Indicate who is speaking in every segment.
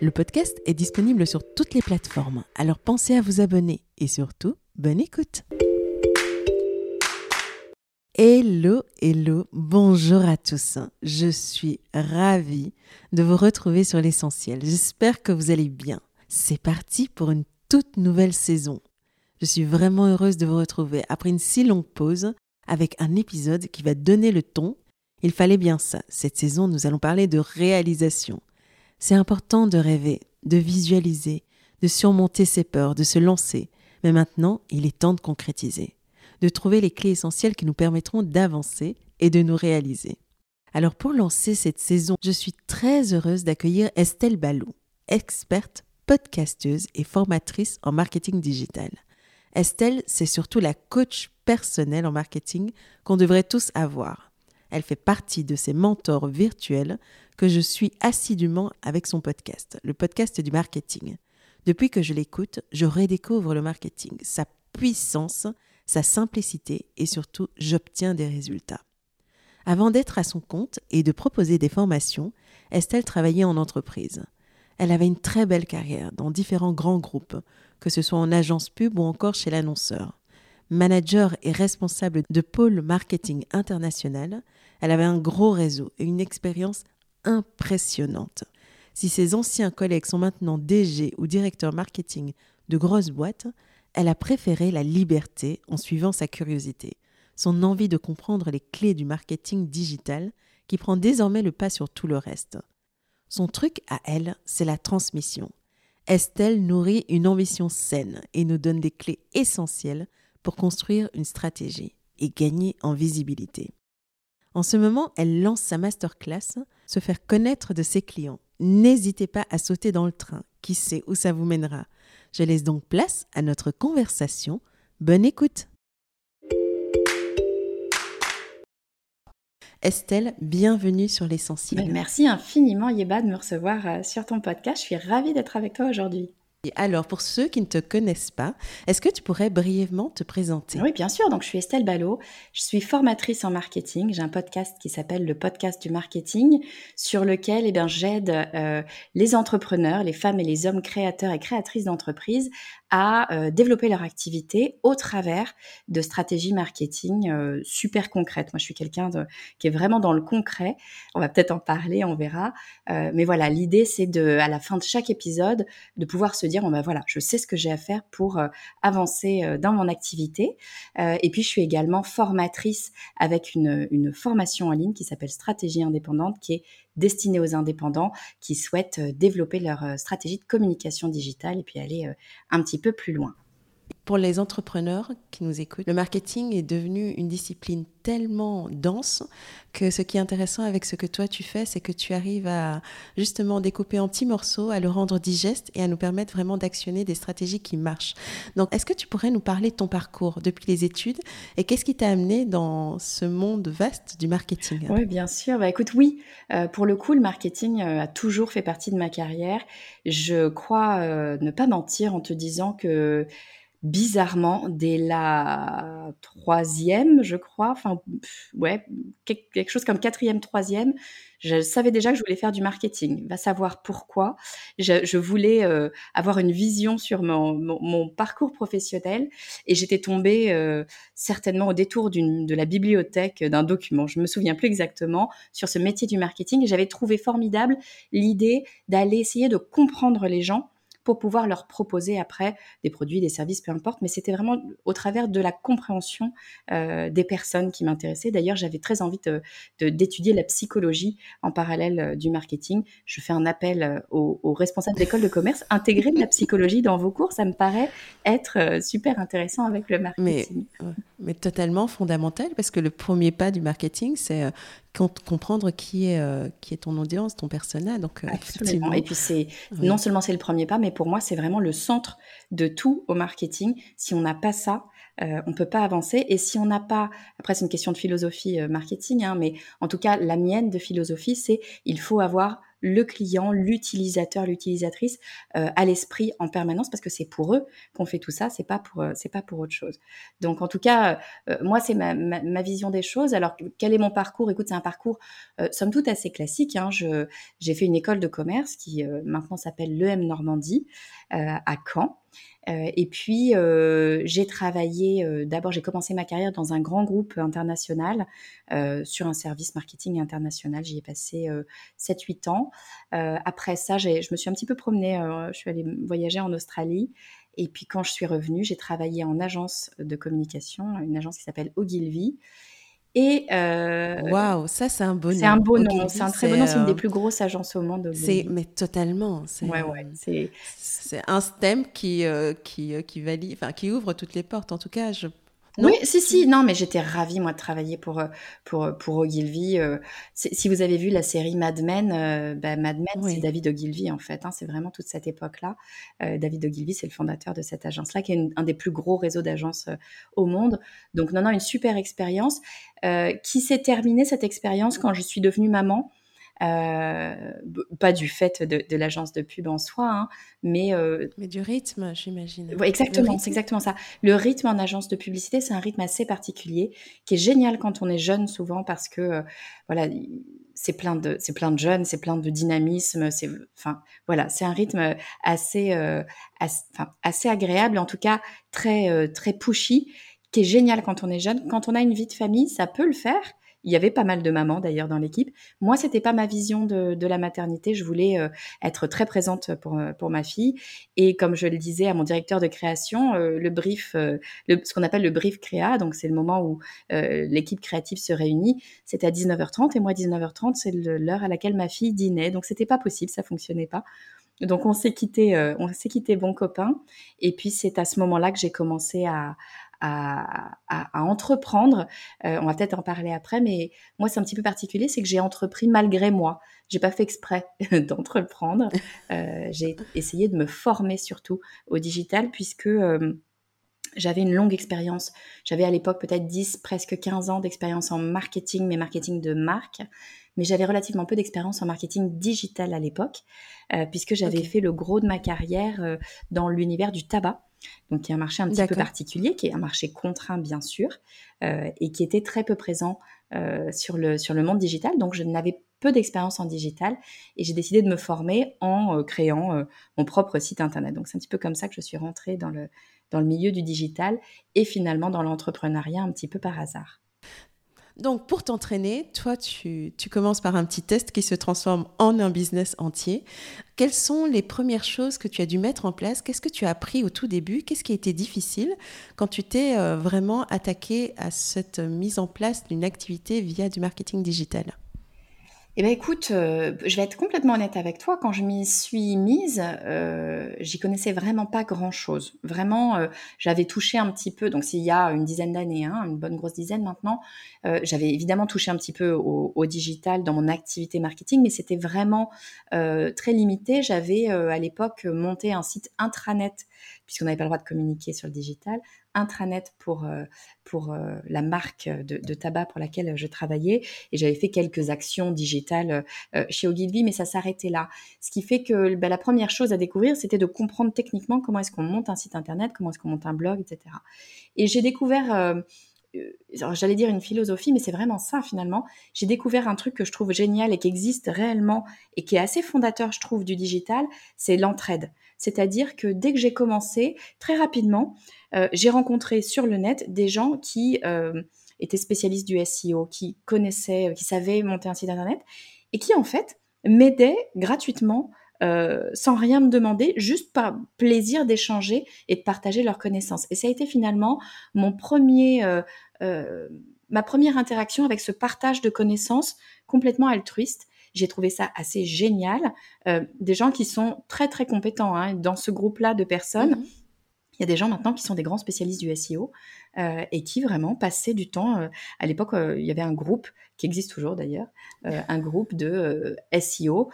Speaker 1: Le podcast est disponible sur toutes les plateformes, alors pensez à vous abonner et surtout, bonne écoute. Hello, hello, bonjour à tous. Je suis ravie de vous retrouver sur l'essentiel. J'espère que vous allez bien. C'est parti pour une toute nouvelle saison. Je suis vraiment heureuse de vous retrouver après une si longue pause avec un épisode qui va donner le ton. Il fallait bien ça. Cette saison, nous allons parler de réalisation. C'est important de rêver, de visualiser, de surmonter ses peurs, de se lancer. Mais maintenant, il est temps de concrétiser, de trouver les clés essentielles qui nous permettront d'avancer et de nous réaliser. Alors pour lancer cette saison, je suis très heureuse d'accueillir Estelle Ballou, experte, podcasteuse et formatrice en marketing digital. Estelle, c'est surtout la coach personnelle en marketing qu'on devrait tous avoir. Elle fait partie de ces mentors virtuels que je suis assidûment avec son podcast, le podcast du marketing. Depuis que je l'écoute, je redécouvre le marketing, sa puissance, sa simplicité et surtout j'obtiens des résultats. Avant d'être à son compte et de proposer des formations, Estelle travaillait en entreprise. Elle avait une très belle carrière dans différents grands groupes, que ce soit en agence pub ou encore chez l'annonceur. Manager et responsable de pôle marketing international, elle avait un gros réseau et une expérience impressionnante. Si ses anciens collègues sont maintenant DG ou directeurs marketing de grosses boîtes, elle a préféré la liberté en suivant sa curiosité, son envie de comprendre les clés du marketing digital qui prend désormais le pas sur tout le reste. Son truc à elle, c'est la transmission. Estelle nourrit une ambition saine et nous donne des clés essentielles pour construire une stratégie et gagner en visibilité. En ce moment, elle lance sa masterclass, se faire connaître de ses clients. N'hésitez pas à sauter dans le train, qui sait où ça vous mènera. Je laisse donc place à notre conversation. Bonne écoute. Estelle, bienvenue sur l'essentiel.
Speaker 2: Ben, merci infiniment Yeba de me recevoir euh, sur ton podcast. Je suis ravie d'être avec toi aujourd'hui.
Speaker 1: Alors, pour ceux qui ne te connaissent pas, est-ce que tu pourrais brièvement te présenter?
Speaker 2: Oui, bien sûr. Donc, je suis Estelle Ballot. Je suis formatrice en marketing. J'ai un podcast qui s'appelle le podcast du marketing, sur lequel eh j'aide euh, les entrepreneurs, les femmes et les hommes créateurs et créatrices d'entreprises à euh, développer leur activité au travers de stratégies marketing euh, super concrètes. Moi, je suis quelqu'un qui est vraiment dans le concret. On va peut-être en parler, on verra. Euh, mais voilà, l'idée, c'est de, à la fin de chaque épisode, de pouvoir se dire, bon ben voilà, je sais ce que j'ai à faire pour avancer dans mon activité. et puis, je suis également formatrice avec une, une formation en ligne qui s'appelle Stratégie indépendante, qui est destinée aux indépendants qui souhaitent euh, développer leur euh, stratégie de communication digitale et puis aller euh, un petit peu plus loin.
Speaker 1: Pour les entrepreneurs qui nous écoutent, le marketing est devenu une discipline tellement dense que ce qui est intéressant avec ce que toi tu fais, c'est que tu arrives à justement découper en petits morceaux, à le rendre digeste et à nous permettre vraiment d'actionner des stratégies qui marchent. Donc, est-ce que tu pourrais nous parler de ton parcours depuis les études et qu'est-ce qui t'a amené dans ce monde vaste du marketing?
Speaker 2: Oui, bien sûr. Bah, écoute, oui, euh, pour le coup, le marketing euh, a toujours fait partie de ma carrière. Je crois euh, ne pas mentir en te disant que bizarrement, dès la troisième, je crois, enfin, ouais, quelque chose comme quatrième, troisième, je savais déjà que je voulais faire du marketing. Va savoir pourquoi. Je, voulais euh, avoir une vision sur mon, parcours professionnel et j'étais tombée euh, certainement au détour de la bibliothèque d'un document. Je me souviens plus exactement sur ce métier du marketing et j'avais trouvé formidable l'idée d'aller essayer de comprendre les gens pour pouvoir leur proposer après des produits, des services, peu importe. Mais c'était vraiment au travers de la compréhension euh, des personnes qui m'intéressaient. D'ailleurs, j'avais très envie d'étudier la psychologie en parallèle euh, du marketing. Je fais un appel euh, aux, aux responsables d'école de commerce. Intégrer de la psychologie dans vos cours, ça me paraît être super intéressant avec le marketing.
Speaker 1: Mais, mais totalement fondamental parce que le premier pas du marketing, c'est comprendre qui est, qui est ton audience, ton personnel. Donc,
Speaker 2: Absolument. Et puis, c'est non seulement c'est le premier pas, mais pour moi, c'est vraiment le centre de tout au marketing. Si on n'a pas ça, euh, on peut pas avancer. Et si on n'a pas, après, c'est une question de philosophie marketing, hein, mais en tout cas, la mienne de philosophie, c'est il faut avoir le client, l'utilisateur, l'utilisatrice euh, à l'esprit en permanence parce que c'est pour eux qu'on fait tout ça, c'est pas pour euh, c'est pas pour autre chose. Donc en tout cas, euh, moi c'est ma, ma, vision des choses. Alors quel est mon parcours? Écoute, c'est un parcours somme toute assez classique. Hein. Je j'ai fait une école de commerce qui maintenant s'appelle l'EM Normandie à Caen. Euh, et puis, euh, j'ai travaillé, euh, d'abord, j'ai commencé ma carrière dans un grand groupe international sur un service marketing international. J'y ai passé 7-8 ans. après ça, je me suis un petit peu promenée, je suis allée voyager en Australie. Et puis, quand je suis revenue, j'ai travaillé en agence de communication, une agence qui s'appelle Ogilvy.
Speaker 1: Et waouh, ça c'est un beau nom.
Speaker 2: C'est un beau nom, c'est un très beau nom, c'est une des plus grosses agences au monde.
Speaker 1: C'est mais totalement.
Speaker 2: Ouais ouais, c'est
Speaker 1: c'est un stem qui, euh, qui, euh, qui, valide, enfin, qui ouvre toutes les portes. En tout cas, je
Speaker 2: oui, si, si, non, mais j'étais ravie, moi, de travailler pour, euh, pour, pour Ogilvy. si vous avez vu la série Mad Men, bah, Mad Men, c'est David Ogilvy, en fait. Hein, c'est vraiment toute cette époque-là. David Ogilvy, c'est le fondateur de cette agence-là, qui est un des plus gros réseaux d'agences au monde. Donc, non, non, une super expérience qui s'est terminée, cette expérience, quand je suis devenue maman. Euh, pas du fait de, l'agence de pub en soi, hein, mais... Euh,
Speaker 1: mais du rythme, j'imagine.
Speaker 2: exactement, c'est exactement ça. Le rythme en agence de publicité, c'est un rythme assez particulier, qui est génial quand on est jeune souvent, parce que, euh, voilà, c'est plein de c'est plein de jeunes c'est plein de dynamisme c'est enfin voilà c'est un rythme assez assez, assez, agréable en tout cas très très pushy qui est génial quand on est jeune quand on a une vie de famille ça peut le faire il y avait pas mal de mamans d'ailleurs dans l'équipe. Moi, c'était pas ma vision de, la maternité. Je voulais euh, être très présente pour, euh, pour ma fille. Et comme je le disais à mon directeur de création, euh, le brief, ce qu'on appelle le brief créa, donc c'est le moment où l'équipe créative se réunit, c'était à 19h30. Et moi, 19h30, c'est l'heure à laquelle ma fille dînait. Donc c'était pas possible, ça fonctionnait pas. Donc on s'est quitté, on s'est quitté bon copain. Et puis c'est à ce moment-là que j'ai commencé à, entreprendre. Euh, on va peut-être en parler après, mais moi c'est un petit peu particulier, c'est que j'ai entrepris malgré moi. J'ai pas fait exprès d'entreprendre. Euh, j'ai essayé de me former surtout au digital puisque euh, j'avais une longue expérience. J'avais à l'époque peut-être 10, presque 15 ans d'expérience en marketing, mais marketing de marque. Mais j'avais relativement peu d'expérience en marketing digital à l'époque, puisque j'avais fait le gros de ma carrière dans l'univers du tabac donc qui est un marché un petit peu particulier, qui est un marché contraint bien sûr, euh, et qui était très peu présent euh, sur, le, sur le monde digital. Donc je n'avais peu d'expérience en digital et j'ai décidé de me former en euh, créant mon propre site internet. Donc c'est un petit peu comme ça que je suis rentrée dans le, dans le milieu du digital et finalement dans l'entrepreneuriat un petit peu par hasard.
Speaker 1: Donc, pour t'entraîner, toi, tu, commences par un petit test qui se transforme en un business entier. Quelles sont les premières choses que tu as dû mettre en place? Qu'est-ce que tu as appris au tout début? Qu'est-ce qui a été difficile quand tu t'es euh, vraiment attaqué à cette mise en place d'une activité via du marketing digital?
Speaker 2: Eh bien, écoute, euh, je vais être complètement honnête avec toi. Quand je m'y suis mise, euh, j'y connaissais vraiment pas grand-chose. Vraiment, euh, j'avais touché un petit peu, donc s'il y a une dizaine d'années, hein, une bonne grosse dizaine maintenant, j'avais évidemment touché un petit peu au, digital dans mon activité marketing, mais c'était vraiment très limité. J'avais à l'époque monté un site intranet puisqu'on n'avait pas le droit de communiquer sur le digital, intranet pour, euh, pour euh, la marque de, tabac pour laquelle je travaillais. Et j'avais fait quelques actions digitales euh, chez Ogilvy, mais ça s'arrêtait là. Ce qui fait que bah, la première chose à découvrir, c'était de comprendre techniquement comment est-ce qu'on monte un site internet, comment est-ce qu'on monte un blog, etc. Et j'ai découvert j'allais dire une philosophie, mais c'est vraiment ça finalement. J'ai découvert un truc que je trouve génial et qui existe réellement et qui est assez fondateur, je trouve, du digital, c'est l'entraide. C'est-à-dire que dès que j'ai commencé, très rapidement, euh, j'ai rencontré sur le net des gens qui euh, étaient spécialistes du SEO, qui connaissaient, qui savaient monter un site internet et qui en fait m'aidaient gratuitement sans rien me demander, juste par plaisir d'échanger et de partager leurs connaissances. Et ça a été finalement mon premier, ma première interaction avec ce partage de connaissances complètement altruiste. J'ai trouvé ça assez génial. des gens qui sont très très compétents hein, dans ce groupe-là de personnes. Mmh il y a des gens maintenant qui sont des grands spécialistes du SEO euh, et qui vraiment passaient du temps. Euh, à l'époque, euh, il y avait un groupe qui existe toujours d'ailleurs, un groupe de SEO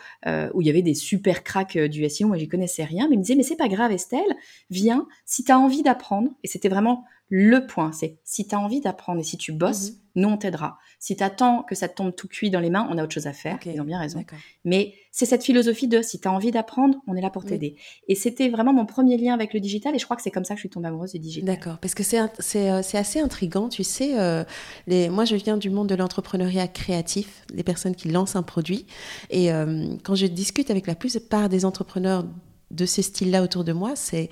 Speaker 2: où il y avait des super cracks du SEO. Moi, j'y connaissais rien, mais ils me disaient mais c'est pas grave, Estelle, viens si tu as envie d'apprendre. Et c'était vraiment le point, c'est si tu as envie d'apprendre et si tu bosses, mmh nous on t'aidera. Si tu attends que ça te tombe tout cuit dans les mains, on a autre chose à faire. Ils ont bien raison. Mais c'est cette philosophie de si tu as envie d'apprendre, on est là pour t'aider. Et c'était vraiment mon premier lien avec le digital et je crois que c'est comme ça que je suis tombée amoureuse du digital.
Speaker 1: D'accord, parce que c'est euh, assez intriguant, tu sais. Euh, moi, je viens du monde de l'entrepreneuriat créatif, les personnes qui lancent un produit. Et euh, quand je discute avec la plupart des entrepreneurs de ce style-là autour de moi, c'est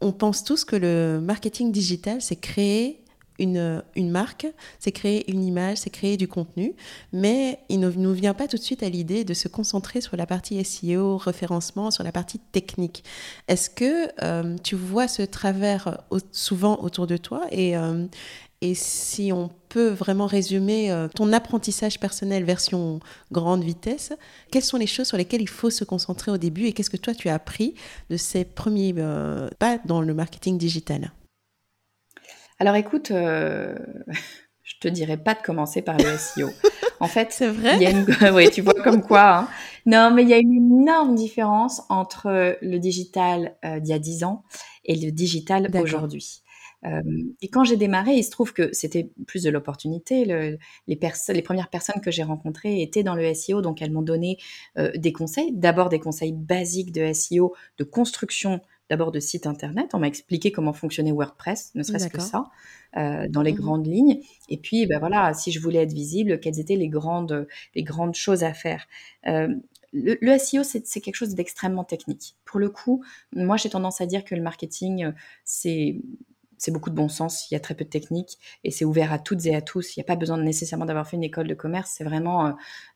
Speaker 1: on pense tous que le marketing digital, c'est créer une, marque, c'est créer une image, c'est créer du contenu, mais il ne nous vient pas tout de suite à l'idée de se concentrer sur la partie SEO, référencement, sur la partie technique. Est-ce que euh, tu vois ce travers souvent autour de toi et, euh, et si on peut vraiment résumer euh, ton apprentissage personnel version grande vitesse, quelles sont les choses sur lesquelles il faut se concentrer au début et qu'est-ce que toi tu as appris de ces premiers pas dans le marketing digital?
Speaker 2: Alors écoute, euh, je te dirais pas de commencer par le SEO. En fait,
Speaker 1: c'est vrai.
Speaker 2: oui, tu vois comme quoi. Hein. Non, mais il y a une énorme différence entre le digital d'il y a 10 ans et le digital aujourd'hui. Euh, et quand j'ai démarré, il se trouve que c'était plus de l'opportunité. les, les premières personnes que j'ai rencontrées étaient dans le SEO, donc elles m'ont donné euh, des conseils. D'abord des conseils basiques de SEO, de construction d'abord de site internet. On m'a expliqué comment fonctionnait WordPress, ne serait-ce que ça, euh, dans les mmh grandes lignes. Et puis, ben voilà, si je voulais être visible, quelles étaient les grandes, les grandes choses à faire? le, le, SEO, c'est quelque chose d'extrêmement technique. Pour le coup, moi, j'ai tendance à dire que le marketing, c'est c'est beaucoup de bon sens, il y a très peu de technique et c'est ouvert à toutes et à tous. Il n'y a pas besoin nécessairement d'avoir fait une école de commerce. C'est vraiment, euh,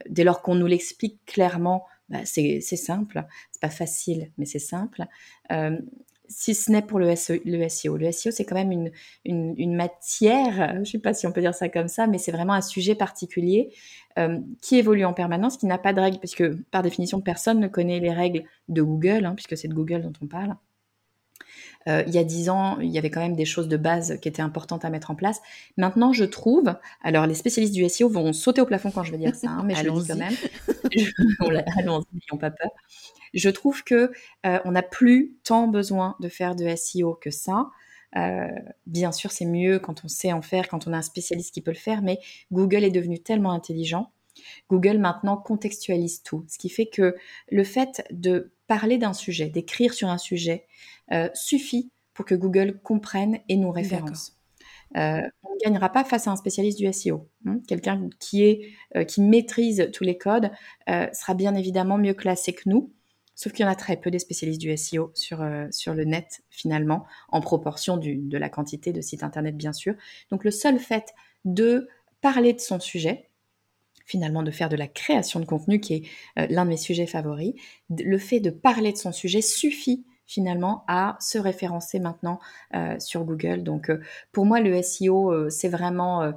Speaker 2: dès lors qu'on nous l'explique clairement, bah, c'est simple. C'est pas facile, mais c'est simple. Euh, si ce n'est pour le, SEO. Le SEO, SEO c'est quand même une, une, matière, je ne sais pas si on peut dire ça comme ça, mais c'est vraiment un sujet particulier euh, qui évolue en permanence, qui n'a pas de règles, puisque par définition, personne ne connaît les règles de Google, hein, puisque c'est de Google dont on parle. Euh, il y a dix ans, il y avait quand même des choses de base qui étaient importantes à mettre en place. Maintenant, je trouve, alors les spécialistes du SEO vont sauter au plafond quand je vais dire ça, hein, mais je le dis quand même. Allons-y, n'ayons pas peur. Je trouve que euh, on n'a plus tant besoin de faire de SEO que ça. Euh, bien sûr, c'est mieux quand on sait en faire, quand on a un spécialiste qui peut le faire, mais Google est devenu tellement intelligent. Google maintenant contextualise tout, ce qui fait que le fait de parler d'un sujet, d'écrire sur un sujet, euh, suffit pour que Google comprenne et nous référence. Euh, on ne gagnera pas face à un spécialiste du SEO. Hein. Quelqu'un euh, qui maîtrise tous les codes sera bien évidemment mieux classé que nous. Sauf qu'il y en a très peu des spécialistes du SEO sur, sur le net, finalement, en proportion de la quantité de sites Internet, bien sûr. Donc le seul fait de parler de son sujet, finalement de faire de la création de contenu, qui est l'un de mes sujets favoris, le fait de parler de son sujet suffit finalement à se référencer maintenant euh, sur Google. Donc euh, pour moi le SEO euh, c'est vraiment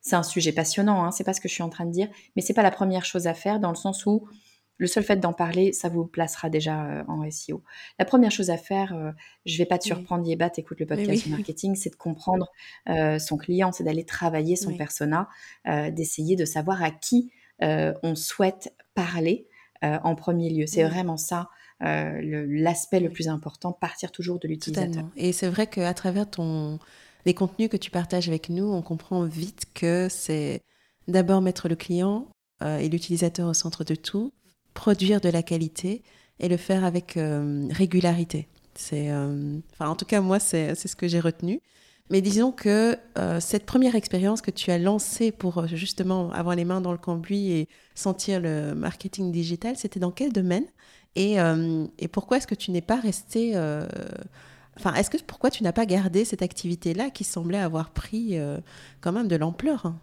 Speaker 2: c'est un sujet passionnant, hein, c'est pas ce que je suis en train de dire, mais c'est pas la première chose à faire dans le sens où le seul fait d'en parler, ça vous placera déjà en SEO. La première chose à faire, je vais pas te surprendre, oui. Yébat, écoute le podcast du marketing, c'est de comprendre son client, c'est d'aller travailler son persona, d'essayer de savoir à qui on souhaite parler en premier lieu. C'est vraiment ça l'aspect le, plus important, partir toujours de l'utilisateur.
Speaker 1: Et c'est vrai qu'à travers ton, les contenus que tu partages avec nous, on comprend vite que c'est d'abord mettre le client euh, et l'utilisateur au centre de tout, produire de la qualité et le faire avec euh, régularité. C'est, en tout cas, moi, c'est ce que j'ai retenu. Mais disons que cette première expérience que tu as lancée pour justement avoir les mains dans le cambouis et sentir le marketing digital, c'était dans quel domaine? Euh, et, pourquoi est-ce que tu n'es pas resté... Euh, enfin, est-ce que pourquoi tu n'as pas gardé cette activité-là qui semblait avoir pris euh, quand même de l'ampleur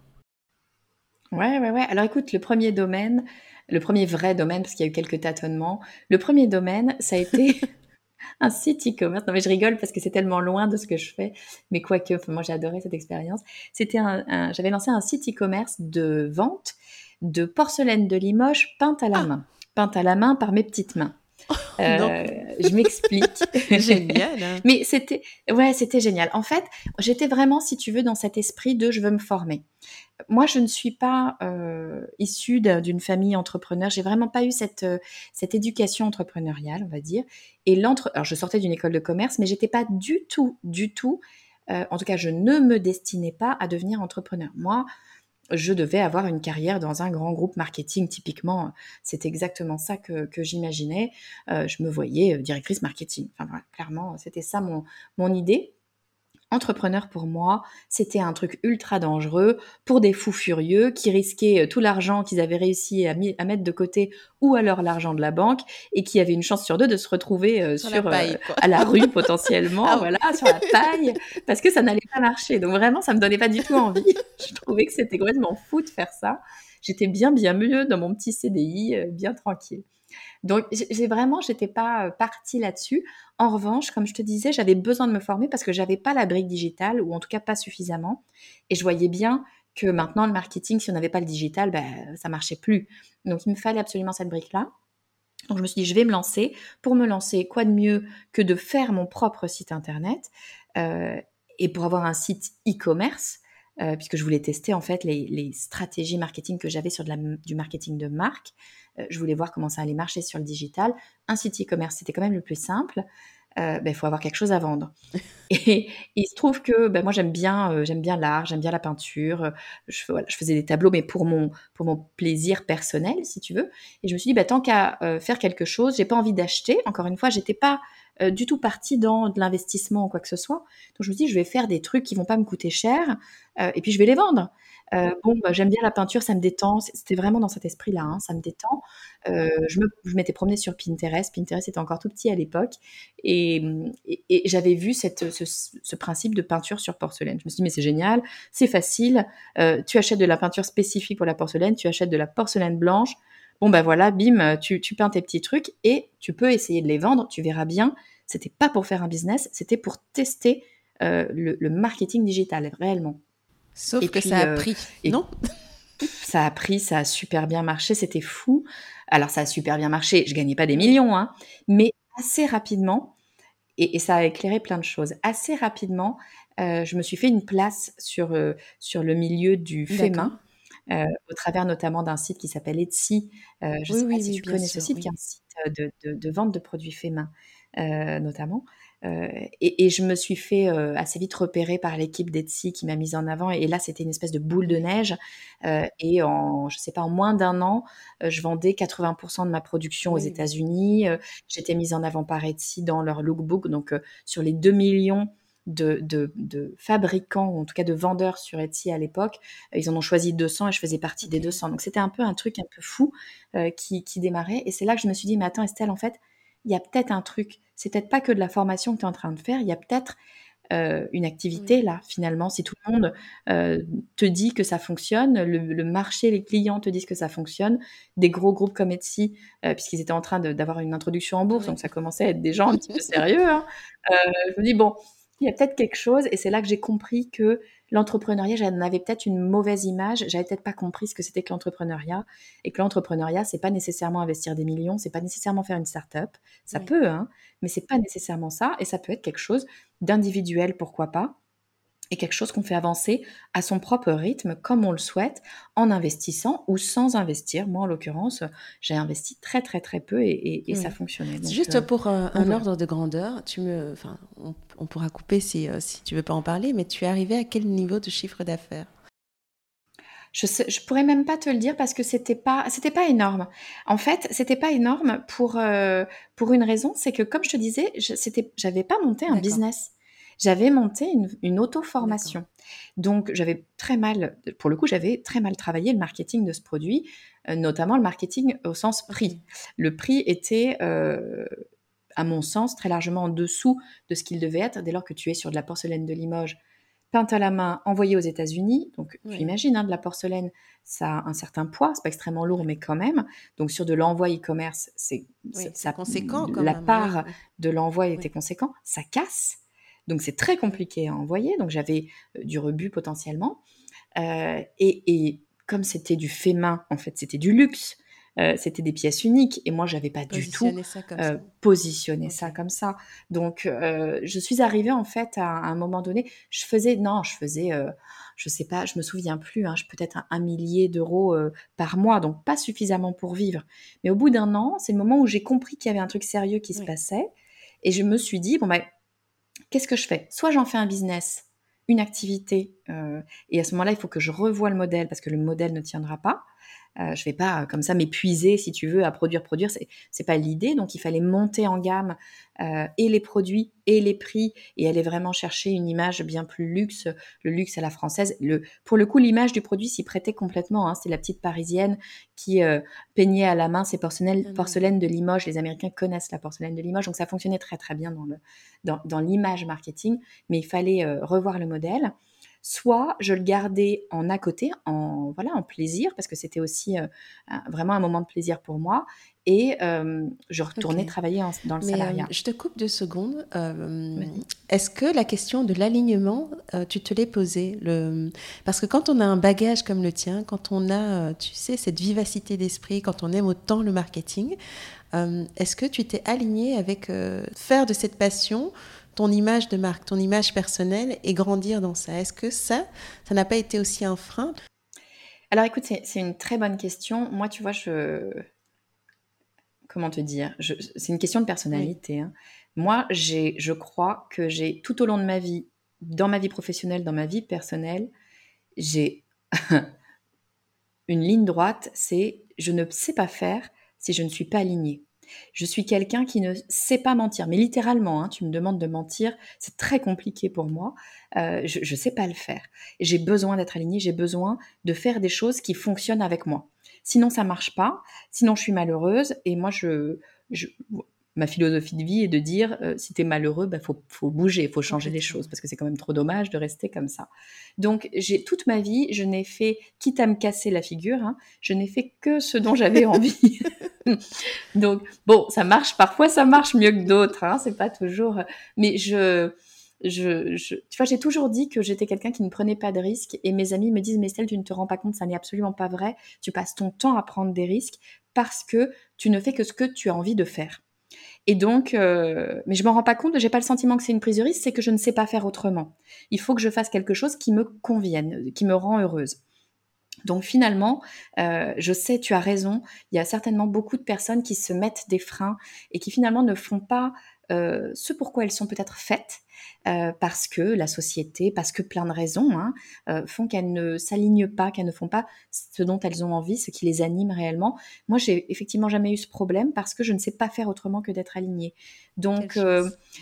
Speaker 2: Ouais, ouais, ouais. Alors écoute, le premier domaine, le premier vrai domaine, parce qu'il y a eu quelques tâtonnements, le premier domaine, ça a été un site e-commerce. Non mais je rigole parce que c'est tellement loin de ce que je fais, mais quoique, moi j'ai adoré cette expérience. C'était un, j'avais lancé un site e-commerce de vente de porcelaine de Limoges peinte à la ah. main, peinte à la main par mes petites mains. Euh, je m'explique.
Speaker 1: génial. Hein.
Speaker 2: Mais c'était, ouais, c'était génial. En fait, j'étais vraiment, si tu veux, dans cet esprit de je veux me former. Moi, je ne suis pas euh, issue d'une famille entrepreneur. J'ai vraiment pas eu cette euh, cette éducation entrepreneuriale, on va dire. Et l'entre, alors je sortais d'une école de commerce, mais j'étais pas du tout, du tout. En tout cas, je ne me destinais pas à devenir entrepreneur. Moi, je devais avoir une carrière dans un grand groupe marketing. Typiquement, c'est exactement ça que, j'imaginais. Euh, je me voyais euh, directrice marketing. Enfin voilà, clairement, c'était ça mon, mon idée entrepreneur pour moi, c'était un truc ultra dangereux pour des fous furieux qui risquaient euh, tout l'argent qu'ils avaient réussi à, mettre de côté ou alors l'argent de la banque et qui avaient une chance sur deux de se retrouver euh, sur, euh, à la rue potentiellement, ah voilà, sur la paille, parce que ça n'allait pas marcher. Donc vraiment, ça me donnait pas du tout envie. Je trouvais que c'était complètement fou de faire ça. J'étais bien bien mieux dans mon petit CDI, bien tranquille. Donc, j'ai vraiment, j'étais pas partie là-dessus. En revanche, comme je te disais, j'avais besoin de me former parce que j'avais pas la brique digitale ou en tout cas pas suffisamment. Et je voyais bien que maintenant, le marketing, si on n'avait pas le digital, ben, ça marchait plus. Donc, il me fallait absolument cette brique-là. Donc, je me suis dit, je vais me lancer. Pour me lancer, quoi de mieux que de faire mon propre site internet euh, et pour avoir un site e-commerce euh, puisque je voulais tester en fait les, stratégies marketing que j'avais sur du marketing de marque. Euh, je voulais voir comment ça allait marcher sur le digital. Un site e-commerce, c'était quand même le plus simple. Euh, ben, il faut avoir quelque chose à vendre. Et, il se trouve que ben, moi j'aime bien, j'aime bien l'art, j'aime bien la peinture. Je, je, faisais des tableaux, mais pour mon, pour mon plaisir personnel, si tu veux. Et je me suis dit, ben, tant qu'à faire quelque chose, j'ai pas envie d'acheter. Encore une fois, j'étais pas euh, du tout parti dans de l'investissement ou quoi que ce soit. Donc je me dis, je vais faire des trucs qui vont pas me coûter cher euh, et puis je vais les vendre. Euh, bon, bah, j'aime bien la peinture, ça me détend. C'était vraiment dans cet esprit-là, hein, ça me détend. je, me, je m'étais promenée sur Pinterest. Pinterest était encore tout petit à l'époque. Et, j'avais vu cette, ce, ce, principe de peinture sur porcelaine. Je me suis dit, mais c'est génial, c'est facile. tu achètes de la peinture spécifique pour la porcelaine, tu achètes de la porcelaine blanche, Bon, ben voilà, bim, tu, peins tes petits trucs et tu peux essayer de les vendre, tu verras bien. C'était pas pour faire un business, c'était pour tester euh, le, marketing digital, réellement.
Speaker 1: Sauf que ça a euh, pris, non?
Speaker 2: Ça a pris, ça a super bien marché, c'était fou. Alors, ça a super bien marché, je gagnais pas des millions, hein, mais assez rapidement, et, ça a éclairé plein de choses. Assez rapidement, euh, je me suis fait une place sur, sur le milieu du fait main. Euh, au travers notamment d'un site qui s'appelle Etsy. Euh, je ne sais pas si tu connais ce site, qui est un site euh, de, vente de produits faits main, notamment. et, je me suis fait assez vite repérer par l'équipe d'Etsy qui m'a mise en avant. Et, là, c'était une espèce de boule de neige. et en, je sais pas, en moins d'un an, je vendais 80% de ma production aux États-Unis. J'étais mise en avant par Etsy dans leur lookbook. Donc, sur les 2 millions de, fabricants, ou en tout cas de vendeurs sur Etsy à l'époque. Euh, ils en ont choisi 200 et je faisais partie des 200. Donc c'était un peu un truc un peu fou euh, qui, démarrait. Et c'est là que je me suis dit, mais attends Estelle, en fait, il y a peut-être un truc. C'est peut-être pas que de la formation que tu es en train de faire, il y a peut-être euh, une activité là, finalement. Si tout le monde te dit que ça fonctionne, le, marché, les clients te disent que ça fonctionne, des gros groupes comme Etsy, puisqu'ils étaient en train d'avoir une introduction en bourse, donc ça commençait à être des gens un petit peu sérieux. Hein. je me dis, bon, il y a peut-être quelque chose, et c'est là que j'ai compris que l'entrepreneuriat, j'en avais peut-être une mauvaise image, j'avais peut-être pas compris ce que c'était que l'entrepreneuriat, et que l'entrepreneuriat, c'est pas nécessairement investir des millions, c'est pas nécessairement faire une start-up, ça peut, hein, mais c'est pas nécessairement ça, et ça peut être quelque chose d'individuel, pourquoi pas, et quelque chose qu'on fait avancer à son propre rythme, comme on le souhaite, en investissant ou sans investir. Moi, en l'occurrence, j'ai investi très très très peu et, ça fonctionnait.
Speaker 1: Juste euh, pour un, ordre de grandeur, tu me, enfin, on, pourra couper si, euh, si tu veux pas en parler, mais tu es arrivé à quel niveau de chiffre d'affaires?
Speaker 2: Je, sais, je pourrais même pas te le dire parce que c'était pas c'était pas énorme. En fait, c'était pas énorme pour euh, pour une raison, c'est que comme je te disais, je c'était j'avais pas monté un business j'avais monté une, auto-formation. Donc, j'avais très mal, pour le coup, j'avais très mal travaillé le marketing de ce produit, euh, notamment le marketing au sens prix. Le prix était, euh, à mon sens, très largement en dessous de ce qu'il devait être. Dès lors que tu es sur de la porcelaine de Limoges, peinte à la main, envoyée aux États-Unis. Donc, tu imagines, hein, de la porcelaine, ça a un certain poids, c'est pas extrêmement lourd, mais quand même. Donc, sur de l'envoi e-commerce, c'est
Speaker 1: ça, conséquent. Quand
Speaker 2: la part de l'envoi était conséquent, ça casse. Donc, c'est très compliqué à envoyer. Donc, j'avais euh, du rebut potentiellement. Euh, et, et, comme c'était du fait main, en fait, c'était du luxe. Euh, c'était des pièces uniques et moi j'avais pas du tout positionné ça comme ça. Donc je suis arrivée en fait à, un moment donné, je faisais non, je faisais je sais pas, je me souviens plus, hein, peut-être un, millier d'euros par mois, donc pas suffisamment pour vivre. Mais au bout d'un an, c'est le moment où j'ai compris qu'il y avait un truc sérieux qui se passait et je me suis dit bon ben qu'est-ce que je fais? Soit j'en fais un business, une activité, et à ce moment-là il faut que je revoie le modèle parce que le modèle ne tiendra pas. Euh, je vais pas euh, comme ça m'épuiser, si tu veux, à produire, produire. C'est, c'est pas l'idée. Donc, il fallait monter en gamme euh, et les produits et les prix et aller vraiment chercher une image bien plus luxe, le luxe à la française. Le, pour le coup, l'image du produit s'y prêtait complètement. Hein. C'est la petite parisienne qui peignait à la main ses porcelaines, mmh porcelaines de Limoges. Les Américains connaissent la porcelaine de Limoges, donc ça fonctionnait très très bien dans, le, dans, dans l'image marketing. Mais il fallait revoir le modèle soit je le gardais en à côté, en voilà, en plaisir, parce que c'était aussi euh, vraiment un moment de plaisir pour moi, et euh, je retournais travailler dans le salariat. Euh,
Speaker 1: je te coupe deux secondes. Est-ce que la question de l'alignement, tu te l'es posée le... Parce que quand on a un bagage comme le tien, quand on a, tu sais, cette vivacité d'esprit, quand on aime autant le marketing, est-ce que tu t'es aligné avec faire de cette passion ton image de marque, ton image personnelle et grandir dans ça. Est-ce que ça, ça n'a pas été aussi un frein?
Speaker 2: Alors écoute, c'est une très bonne question. Moi, tu vois, je... Comment te dire? C'est une question de personnalité. Hein. Moi, je crois que j'ai, tout au long de ma vie, dans ma vie professionnelle, dans ma vie personnelle, j'ai une ligne droite, c'est je ne sais pas faire si je ne suis pas alignée. Je suis quelqu'un qui ne sait pas mentir, mais littéralement, hein, tu me demandes de mentir, c'est très compliqué pour moi. Euh, je ne sais pas le faire. J'ai besoin d'être alignée, j'ai besoin de faire des choses qui fonctionnent avec moi. Sinon, ça marche pas. Sinon, je suis malheureuse. Et moi, je, ma philosophie de vie est de dire euh, si tu es malheureux, il bah, faut, faut, bouger, il faut changer les choses parce que c'est quand même trop dommage de rester comme ça. Donc, j'ai toute ma vie, je n'ai fait, quitte à me casser la figure, hein, je n'ai fait que ce dont j'avais envie. Donc, bon, ça marche, parfois ça marche mieux que d'autres, hein, c'est pas toujours. Mais je. Je, je, tu vois, j'ai toujours dit que j'étais quelqu'un qui ne prenait pas de risques et mes amis me disent mais Estelle, tu ne te rends pas compte, ça n'est absolument pas vrai. Tu passes ton temps à prendre des risques parce que tu ne fais que ce que tu as envie de faire. Et donc, euh, mais je m'en rends pas compte, j'ai pas le sentiment que c'est une prise de risque, c'est que je ne sais pas faire autrement. Il faut que je fasse quelque chose qui me convienne, qui me rend heureuse. Donc finalement, euh, je sais, tu as raison, il y a certainement beaucoup de personnes qui se mettent des freins et qui finalement ne font pas euh, ce pourquoi elles sont peut-être faites, euh, parce que la société, parce que plein de raisons hein, euh, font qu'elles ne s'alignent pas, qu'elles ne font pas ce dont elles ont envie, ce qui les anime réellement. Moi, j'ai effectivement jamais eu ce problème parce que je ne sais pas faire autrement que d'être alignée. Donc,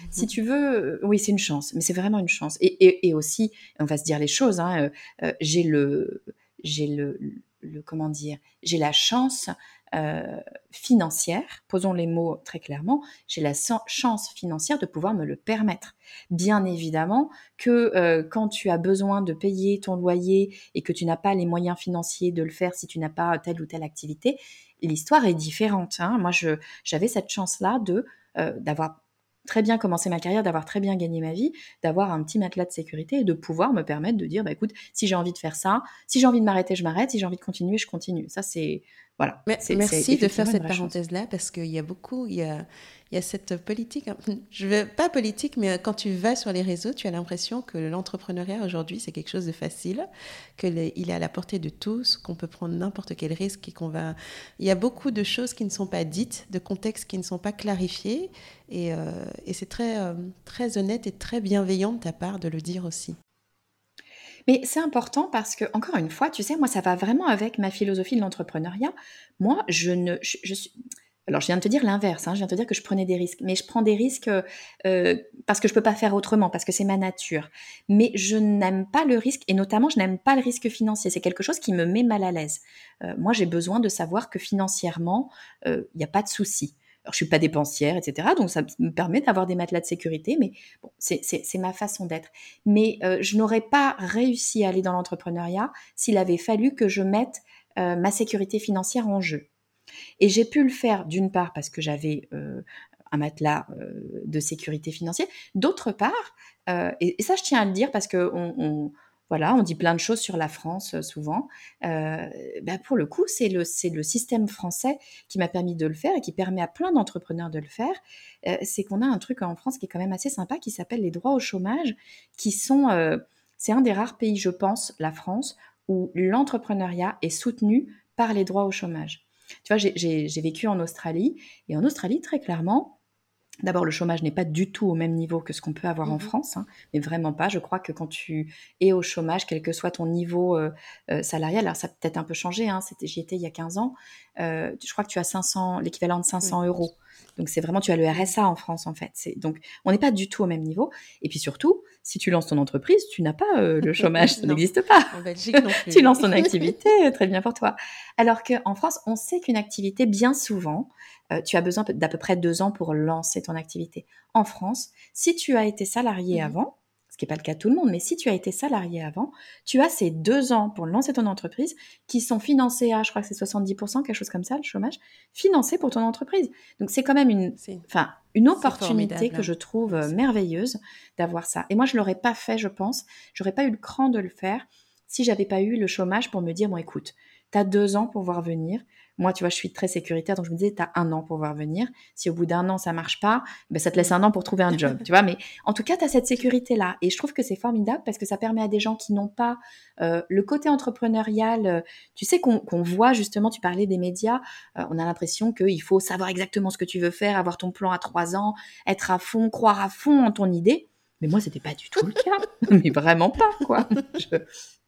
Speaker 2: si tu veux, oui, c'est une chance, mais c'est vraiment une chance. Et, aussi, on va se dire les choses. Hein, j'ai le, j'ai le, le, comment dire, j'ai la chance euh, financière, posons les mots très clairement, j'ai la chance financière de pouvoir me le permettre. Bien évidemment que euh, quand tu as besoin de payer ton loyer et que tu n'as pas les moyens financiers de le faire si tu n'as pas telle ou telle activité, l'histoire est différente. Hein. Moi, j'avais cette chance-là de euh, d'avoir très bien commencé ma carrière, d'avoir très bien gagné ma vie, d'avoir un petit matelas de sécurité et de pouvoir me permettre de dire, bah écoute, si j'ai envie de faire ça, si j'ai envie de m'arrêter, je m'arrête, si j'ai envie de continuer, je continue. Ça, c'est voilà.
Speaker 1: merci de faire cette parenthèse-là parce qu'il y a beaucoup, il y a, il y a cette politique, hein, je veux pas politique, mais quand tu vas sur les réseaux, tu as l'impression que l'entrepreneuriat aujourd'hui c'est quelque chose de facile, qu'il est à la portée de tous, qu'on peut prendre n'importe quel risque et qu'on va. Il y a beaucoup de choses qui ne sont pas dites, de contextes qui ne sont pas clarifiés, et, euh, et c'est très, euh, très honnête et très bienveillant de ta part de le dire aussi.
Speaker 2: Mais c'est important parce que, encore une fois, tu sais, moi, ça va vraiment avec ma philosophie de l'entrepreneuriat. Moi, je ne. Je, suis... Alors, je viens de te dire l'inverse, hein, je viens de te dire que je prenais des risques, mais je prends des risques euh, parce que je peux pas faire autrement, parce que c'est ma nature. Mais je n'aime pas le risque, et notamment, je n'aime pas le risque financier. C'est quelque chose qui me met mal à l'aise. Euh, moi, j'ai besoin de savoir que financièrement, il euh, n'y a pas de souci. Alors, je suis pas dépensière, etc. Donc, ça me permet d'avoir des matelas de sécurité, mais bon, c'est ma façon d'être. Mais euh, je n'aurais pas réussi à aller dans l'entrepreneuriat s'il avait fallu que je mette euh, ma sécurité financière en jeu. Et j'ai pu le faire d'une part parce que j'avais euh, un matelas de sécurité financière, d'autre part, et, ça je tiens à le dire parce que on voilà, on dit plein de choses sur la France euh, souvent. Euh, bah, pour le coup, c'est le, système français qui m'a permis de le faire et qui permet à plein d'entrepreneurs de le faire. Euh, c'est qu'on a un truc en France qui est quand même assez sympa qui s'appelle les droits au chômage, qui sont, c'est un des rares pays, je pense, la France, où l'entrepreneuriat est soutenu par les droits au chômage. Tu vois, j'ai vécu en Australie et en Australie, très clairement, D'abord, le chômage n'est pas du tout au même niveau que ce qu'on peut avoir en mmh France, hein, mais vraiment pas. Je crois que quand tu es au chômage, quel que soit ton niveau euh, euh, salarial, alors ça peut être un peu changé, hein, j'y étais il y a 15 ans, euh, je crois que tu as 500, l'équivalent de 500 euros. Donc c'est vraiment, tu as le RSA en France en fait. Donc on n'est pas du tout au même niveau. Et puis surtout, si tu lances ton entreprise, tu n'as pas le chômage, ça n'existe pas. En Belgique non plus. tu lances ton activité, très bien pour toi. Alors qu'en France, on sait qu'une activité, bien souvent, euh, tu as besoin d'à peu près deux ans pour lancer ton activité. En France, si tu as été salarié mmh avant, qui n'est pas le cas de tout le monde, mais si tu as été salarié avant, tu as ces deux ans pour lancer ton entreprise qui sont financés à, je crois que c'est 70%, quelque chose comme ça, le chômage, financé pour ton entreprise. Donc c'est quand même une, enfin, une opportunité que je trouve euh, merveilleuse d'avoir ça. Et moi, je l'aurais pas fait, je pense. J'aurais pas eu le cran de le faire si j'avais pas eu le chômage pour me dire, bon, écoute, tu as deux ans pour voir venir. Moi, tu vois, je suis très sécuritaire, donc je me disais, tu as un an pour voir venir. Si au bout d'un an, ça marche pas, ben, ça te laisse un an pour trouver un job, tu vois. Mais en tout cas, tu as cette sécurité-là. Et je trouve que c'est formidable parce que ça permet à des gens qui n'ont pas euh, le côté entrepreneurial, euh, tu sais, qu'on voit justement, tu parlais des médias, euh, on a l'impression qu'il faut savoir exactement ce que tu veux faire, avoir ton plan à trois ans, être à fond, croire à fond en ton idée. Mais moi, c'était pas du tout le cas. Mais vraiment pas, quoi. Je,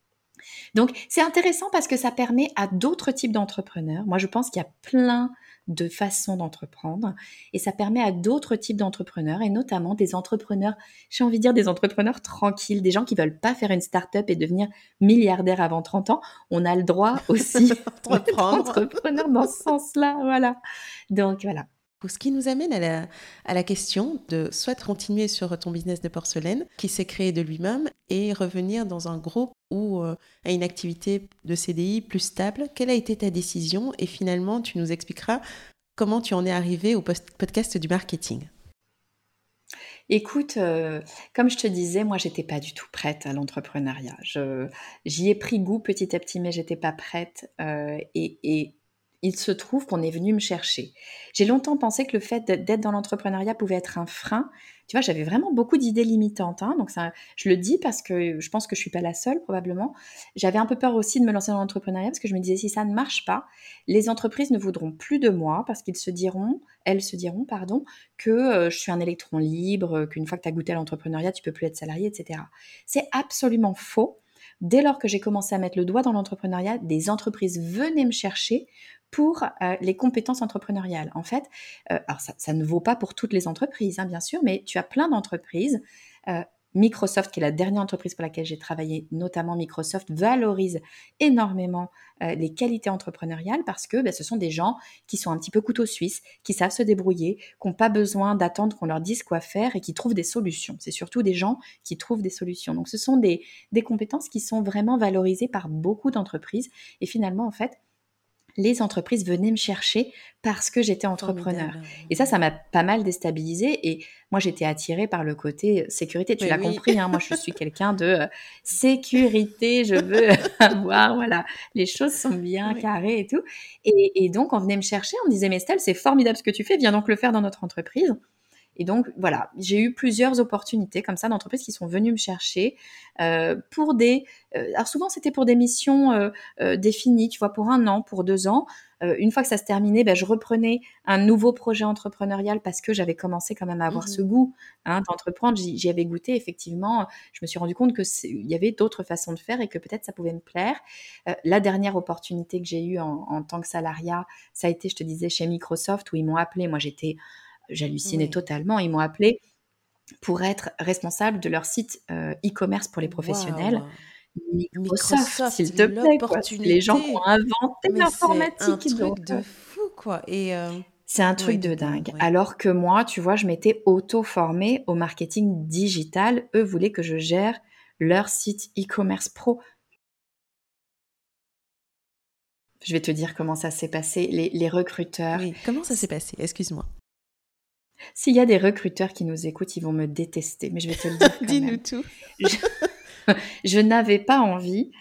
Speaker 2: donc, c'est intéressant parce que ça permet à d'autres types d'entrepreneurs, moi je pense qu'il y a plein de façons d'entreprendre et ça permet à d'autres types d'entrepreneurs et notamment des entrepreneurs, j'ai envie de dire des entrepreneurs tranquilles, des gens qui veulent pas faire une start-up et devenir milliardaire avant 30 ans, on a le droit aussi d'entreprendre dans ce sens-là, voilà. Donc voilà.
Speaker 1: Ce qui nous amène à la, question de soit continuer sur ton business de porcelaine qui s'est créé de lui-même et revenir dans un groupe ou euh, à une activité de CDI plus stable. Quelle a été ta décision? Et finalement, tu nous expliqueras comment tu en es arrivé au podcast du marketing.
Speaker 2: Écoute, euh, comme je te disais, moi, j'étais pas du tout prête à l'entrepreneuriat. J'y ai pris goût petit à petit, mais j'étais pas prête. Euh, et il se trouve qu'on est venu me chercher. J'ai longtemps pensé que le fait d'être dans l'entrepreneuriat pouvait être un frein. Tu vois, j'avais vraiment beaucoup d'idées limitantes. Hein, donc ça, je le dis parce que je pense que je suis pas la seule probablement. J'avais un peu peur aussi de me lancer dans l'entrepreneuriat parce que je me disais si ça ne marche pas, les entreprises ne voudront plus de moi parce qu'ils se diront, elles se diront, pardon, que euh, je suis un électron libre, qu'une fois que tu as goûté à l'entrepreneuriat, tu peux plus être salarié, etc. C'est absolument faux. Dès lors que j'ai commencé à mettre le doigt dans l'entrepreneuriat, des entreprises venaient me chercher pour euh, les compétences entrepreneuriales. En fait, euh, ça, ne vaut pas pour toutes les entreprises, hein, bien sûr, mais tu as plein d'entreprises. Euh, Microsoft, qui est la dernière entreprise pour laquelle j'ai travaillé, notamment Microsoft, valorise énormément les qualités entrepreneuriales parce que ben, ce sont des gens qui sont un petit peu couteau suisse, qui savent se débrouiller, qui n'ont pas besoin d'attendre qu'on leur dise quoi faire et qui trouvent des solutions. C'est surtout des gens qui trouvent des solutions. Donc ce sont des, des compétences qui sont vraiment valorisées par beaucoup d'entreprises. Et finalement, en fait, les entreprises venaient me chercher parce que j'étais entrepreneur. Et ça, ça m'a pas mal déstabilisée. Et moi, j'étais attirée par le côté sécurité. Tu l'as compris, hein, moi, je suis quelqu'un de euh, sécurité. Je veux avoir, voilà, les choses sont bien carrées et tout. Et, donc, on venait me chercher, on me disait, mais Estelle, c'est formidable ce que tu fais, viens donc le faire dans notre entreprise. Et donc voilà, j'ai eu plusieurs opportunités comme ça d'entreprises qui sont venues me chercher euh, pour des. Euh, alors souvent c'était pour des missions euh, définies, tu vois, pour un an, pour deux ans. une fois que ça se terminait, ben, je reprenais un nouveau projet entrepreneurial parce que j'avais commencé quand même à avoir mmh ce goût hein, d'entreprendre. J'y avais goûté effectivement. Je me suis rendu compte que il y avait d'autres façons de faire et que peut-être ça pouvait me plaire. la dernière opportunité que j'ai eue en, en tant que salariat, ça a été, je te disais, chez Microsoft où ils m'ont appelé. Moi j'étais J'hallucinais totalement. Ils m'ont appelé pour être responsable de leur site euh, e-commerce pour les professionnels. Microsoft, s'il te plaît. Les gens ont inventé l'informatique.
Speaker 1: C'est un truc de fou, quoi. Et euh,
Speaker 2: C'est un truc de dingue. Alors que moi, tu vois, je m'étais auto-formée au marketing digital. Eux voulaient que je gère leur site e-commerce pro. Je vais te dire comment ça s'est passé. Les, recruteurs.
Speaker 1: Oui, comment ça s'est passé? Excuse-moi.
Speaker 2: S'il y a des recruteurs qui nous écoutent, ils vont me détester, mais je vais te le dire.
Speaker 1: Dis-nous tout.
Speaker 2: je, n'avais pas envie,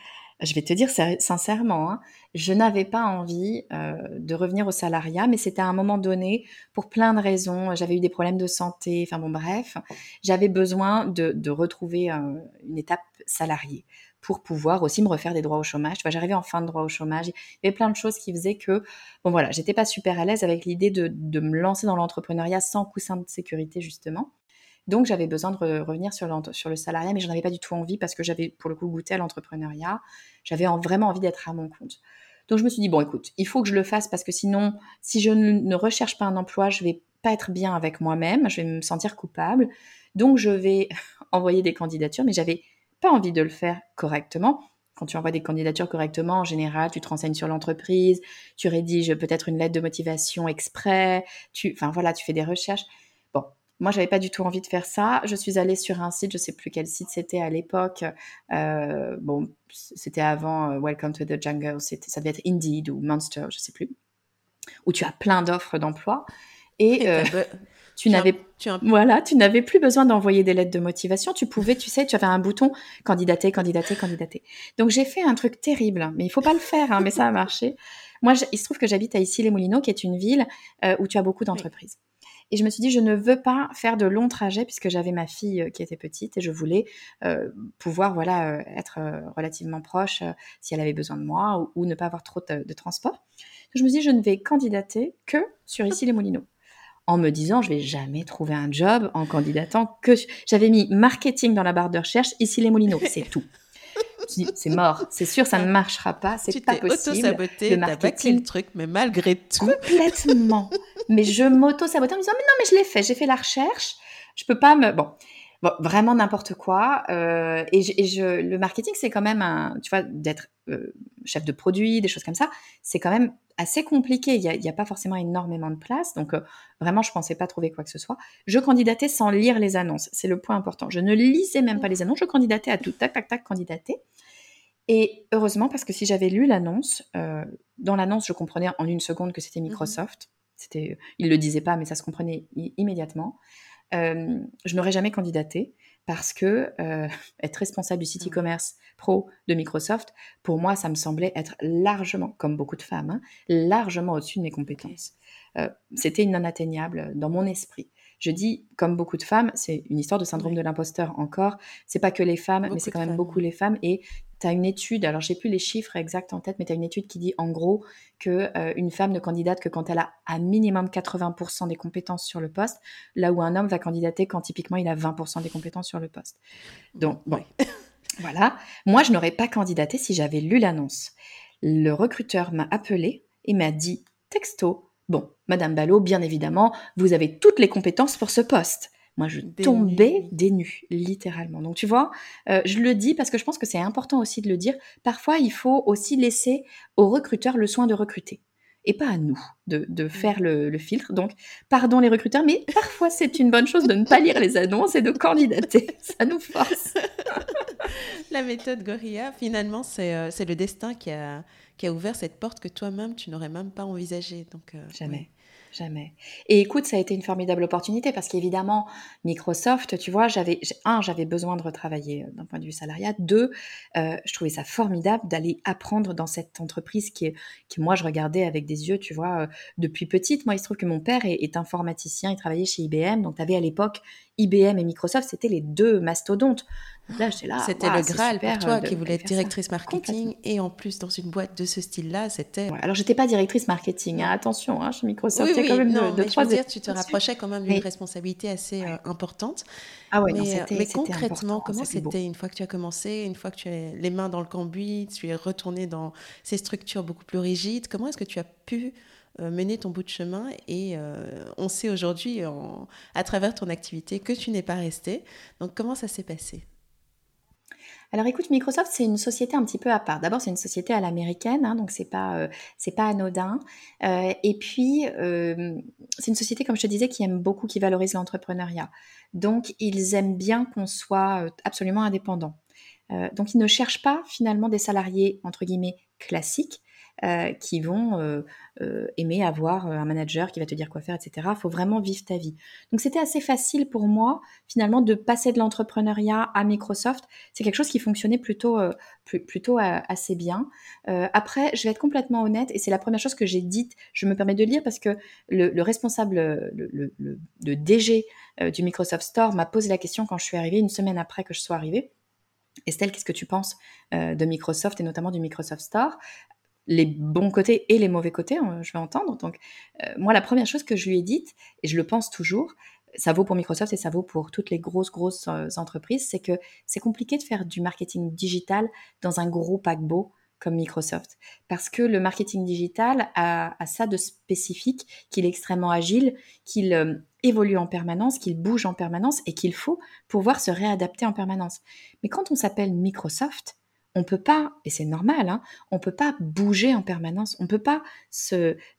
Speaker 2: je vais te dire sincèrement, hein, je n'avais pas envie euh, de revenir au salariat, mais c'était à un moment donné, pour plein de raisons. J'avais eu des problèmes de santé, enfin bon, bref, j'avais besoin de, retrouver euh, une étape salariée pour pouvoir aussi me refaire des droits au chômage. J'arrivais en fin de droit au chômage. Il y avait plein de choses qui faisaient que, bon voilà, j'étais pas super à l'aise avec l'idée de, me lancer dans l'entrepreneuriat sans coussin de sécurité, justement. Donc, j'avais besoin de revenir sur, le salariat, mais je n'en avais pas du tout envie parce que j'avais, pour le coup, goûté à l'entrepreneuriat. J'avais vraiment envie d'être à mon compte. Donc, je me suis dit, bon, écoute, il faut que je le fasse parce que sinon, si je ne recherche pas un emploi, je vais pas être bien avec moi-même, je vais me sentir coupable. Donc, je vais envoyer des candidatures, mais j'avais pas envie de le faire correctement. Quand tu envoies des candidatures correctement, en général, tu te renseignes sur l'entreprise, tu rédiges peut-être une lettre de motivation exprès, tu, enfin voilà, tu fais des recherches. Bon, moi, j'avais pas du tout envie de faire ça. Je suis allée sur un site, je sais plus quel site c'était à l'époque. Euh, bon, c'était avant euh, Welcome to the Jungle, ça devait être Indeed ou Monster, je sais plus, où tu as plein d'offres d'emploi. Et, euh, tu n'avais voilà, tu n'avais plus besoin d'envoyer des lettres de motivation. Tu pouvais, tu sais, tu avais un bouton candidater, candidater, candidater. Donc j'ai fait un truc terrible, mais il faut pas le faire, hein, mais ça a marché. Moi, il se trouve que j'habite à Issy-les-Moulineaux, qui est une ville euh, où tu as beaucoup d'entreprises. Et je me suis dit, je ne veux pas faire de longs trajets puisque j'avais ma fille euh, qui était petite et je voulais euh, pouvoir voilà être relativement proche si elle avait besoin de moi ou, ne pas avoir trop de, de transport. Je me suis dit, je ne vais candidater que sur Issy-les-Moulineaux en me disant je vais jamais trouver un job en candidatant que j'avais mis marketing dans la barre de recherche ici les Moulineaux c'est tout. C'est mort c'est sûr ça ne marchera pas c'est pas possible
Speaker 1: auto-saboté le marketing. le truc mais malgré tout.
Speaker 2: Complètement. Mais je m'auto-sabotais en me disant mais non mais je l'ai fait j'ai fait la recherche je peux pas me bon vraiment n'importe quoi. Euh, et, je, le marketing, c'est quand même un, tu vois, d'être euh, chef de produit, des choses comme ça, c'est quand même assez compliqué. Il n'y a, pas forcément énormément de place. Donc, euh, vraiment, je pensais pas trouver quoi que ce soit. Je candidatais sans lire les annonces. C'est le point important. Je ne lisais même pas les annonces. Je candidatais à tout. Tac, tac, tac, candidater. Et heureusement, parce que si j'avais lu l'annonce, dans l'annonce, je comprenais en une seconde que c'était mmh Microsoft. C'était, il le disait pas, mais ça se comprenait immédiatement. Euh, je n'aurais jamais candidaté parce que euh, être responsable du site mmh. e-commerce pro de Microsoft, pour moi, ça me semblait être largement, comme beaucoup de femmes, hein, largement au-dessus de mes compétences. Euh, c'était inatteignable dans mon esprit. Je dis, comme beaucoup de femmes, c'est une histoire de syndrome de l'imposteur encore. C'est pas que les femmes, mais c'est quand même beaucoup les femmes. Et tu as une étude, alors j'ai plus les chiffres exacts en tête, mais tu as une étude qui dit en gros que euh, une femme ne candidate que quand elle a à minimum 80% des compétences sur le poste, là où un homme va candidater quand typiquement il a 20% des compétences sur le poste. Donc bon, voilà. Moi, je n'aurais pas candidaté si j'avais lu l'annonce. Le recruteur m'a appelé et m'a dit texto Bon, Madame Ballot, bien évidemment, vous avez toutes les compétences pour ce poste. Moi, je tombais des nues, littéralement. Donc, tu vois, euh, je le dis parce que je pense que c'est important aussi de le dire. Parfois, il faut aussi laisser aux recruteurs le soin de recruter et pas à nous de, de faire le, le, filtre. Donc, pardon les recruteurs, mais parfois c'est une bonne chose de ne pas lire les annonces et de candidater. Ça nous force.
Speaker 1: La méthode Gorilla, finalement, c'est euh, le destin qui a, qui a ouvert cette porte que toi-même, tu n'aurais même pas envisagée. Donc,
Speaker 2: euh, Jamais. Jamais. Et écoute, ça a été une formidable opportunité parce qu'évidemment, Microsoft, tu vois, j'avais un, j'avais besoin de retravailler euh, d'un point de vue salariat. Deux, euh, je trouvais ça formidable d'aller apprendre dans cette entreprise qui, est, qui moi, je regardais avec des yeux, tu vois, euh, depuis petite. Moi, il se trouve que mon père est, est informaticien, il travaillait chez IBM, donc tu avais à l'époque IBM et Microsoft, c'était les deux mastodontes.
Speaker 1: Là, là. C'était le Graal pour toi qui voulais être directrice marketing et en plus dans une boîte de ce style-là, c'était.
Speaker 2: Alors, alors, j'étais pas directrice marketing, hein, attention, hein, chez Microsoft,
Speaker 1: il y a quand même non, de, trois. Dire, tu te rapprochais quand même d'une responsabilité assez euh, importante.
Speaker 2: Ah ouais,
Speaker 1: mais,
Speaker 2: euh,
Speaker 1: mais concrètement, comment c'était une fois que tu as commencé, une fois que tu as les mains dans le cambouis, tu es retourné dans ces structures beaucoup plus rigides, comment est-ce que tu as pu euh, mener ton bout de chemin et euh, on sait aujourd'hui à travers ton activité que tu n'es pas resté. Donc comment ça s'est passé?
Speaker 2: Alors écoute, Microsoft, c'est une société un petit peu à part. D'abord, c'est une société à l'américaine, hein, donc c'est pas euh, pas anodin. Euh, et puis, euh, c'est une société, comme je te disais, qui aime beaucoup, qui valorise l'entrepreneuriat. Donc, ils aiment bien qu'on soit absolument indépendant. donc, ils ne cherchent pas finalement des salariés entre guillemets classiques. Euh, qui vont euh, euh, aimer avoir un manager qui va te dire quoi faire, etc. Il faut vraiment vivre ta vie. Donc c'était assez facile pour moi finalement de passer de l'entrepreneuriat à Microsoft. C'est quelque chose qui fonctionnait plutôt, plutôt assez bien. après, je vais être complètement honnête et c'est la première chose que j'ai dite. Je me permets de lire parce que le, responsable, le, le DG du Microsoft Store m'a posé la question quand je suis arrivée, une semaine après que je sois arrivée. Estelle, qu'est-ce que tu penses de Microsoft et notamment du Microsoft Store? Les bons côtés et les mauvais côtés, hein, je vais entendre. Donc, euh, moi, la première chose que je lui ai dite, et je le pense toujours, ça vaut pour Microsoft et ça vaut pour toutes les grosses, grosses euh, entreprises, c'est que c'est compliqué de faire du marketing digital dans un gros paquebot comme Microsoft. Parce que le marketing digital a, ça de spécifique, qu'il est extrêmement agile, qu'il euh, évolue en permanence, qu'il bouge en permanence et qu'il faut pouvoir se réadapter en permanence. Mais quand on s'appelle Microsoft, on peut pas, et c'est normal, hein, on peut pas bouger en permanence, on peut pas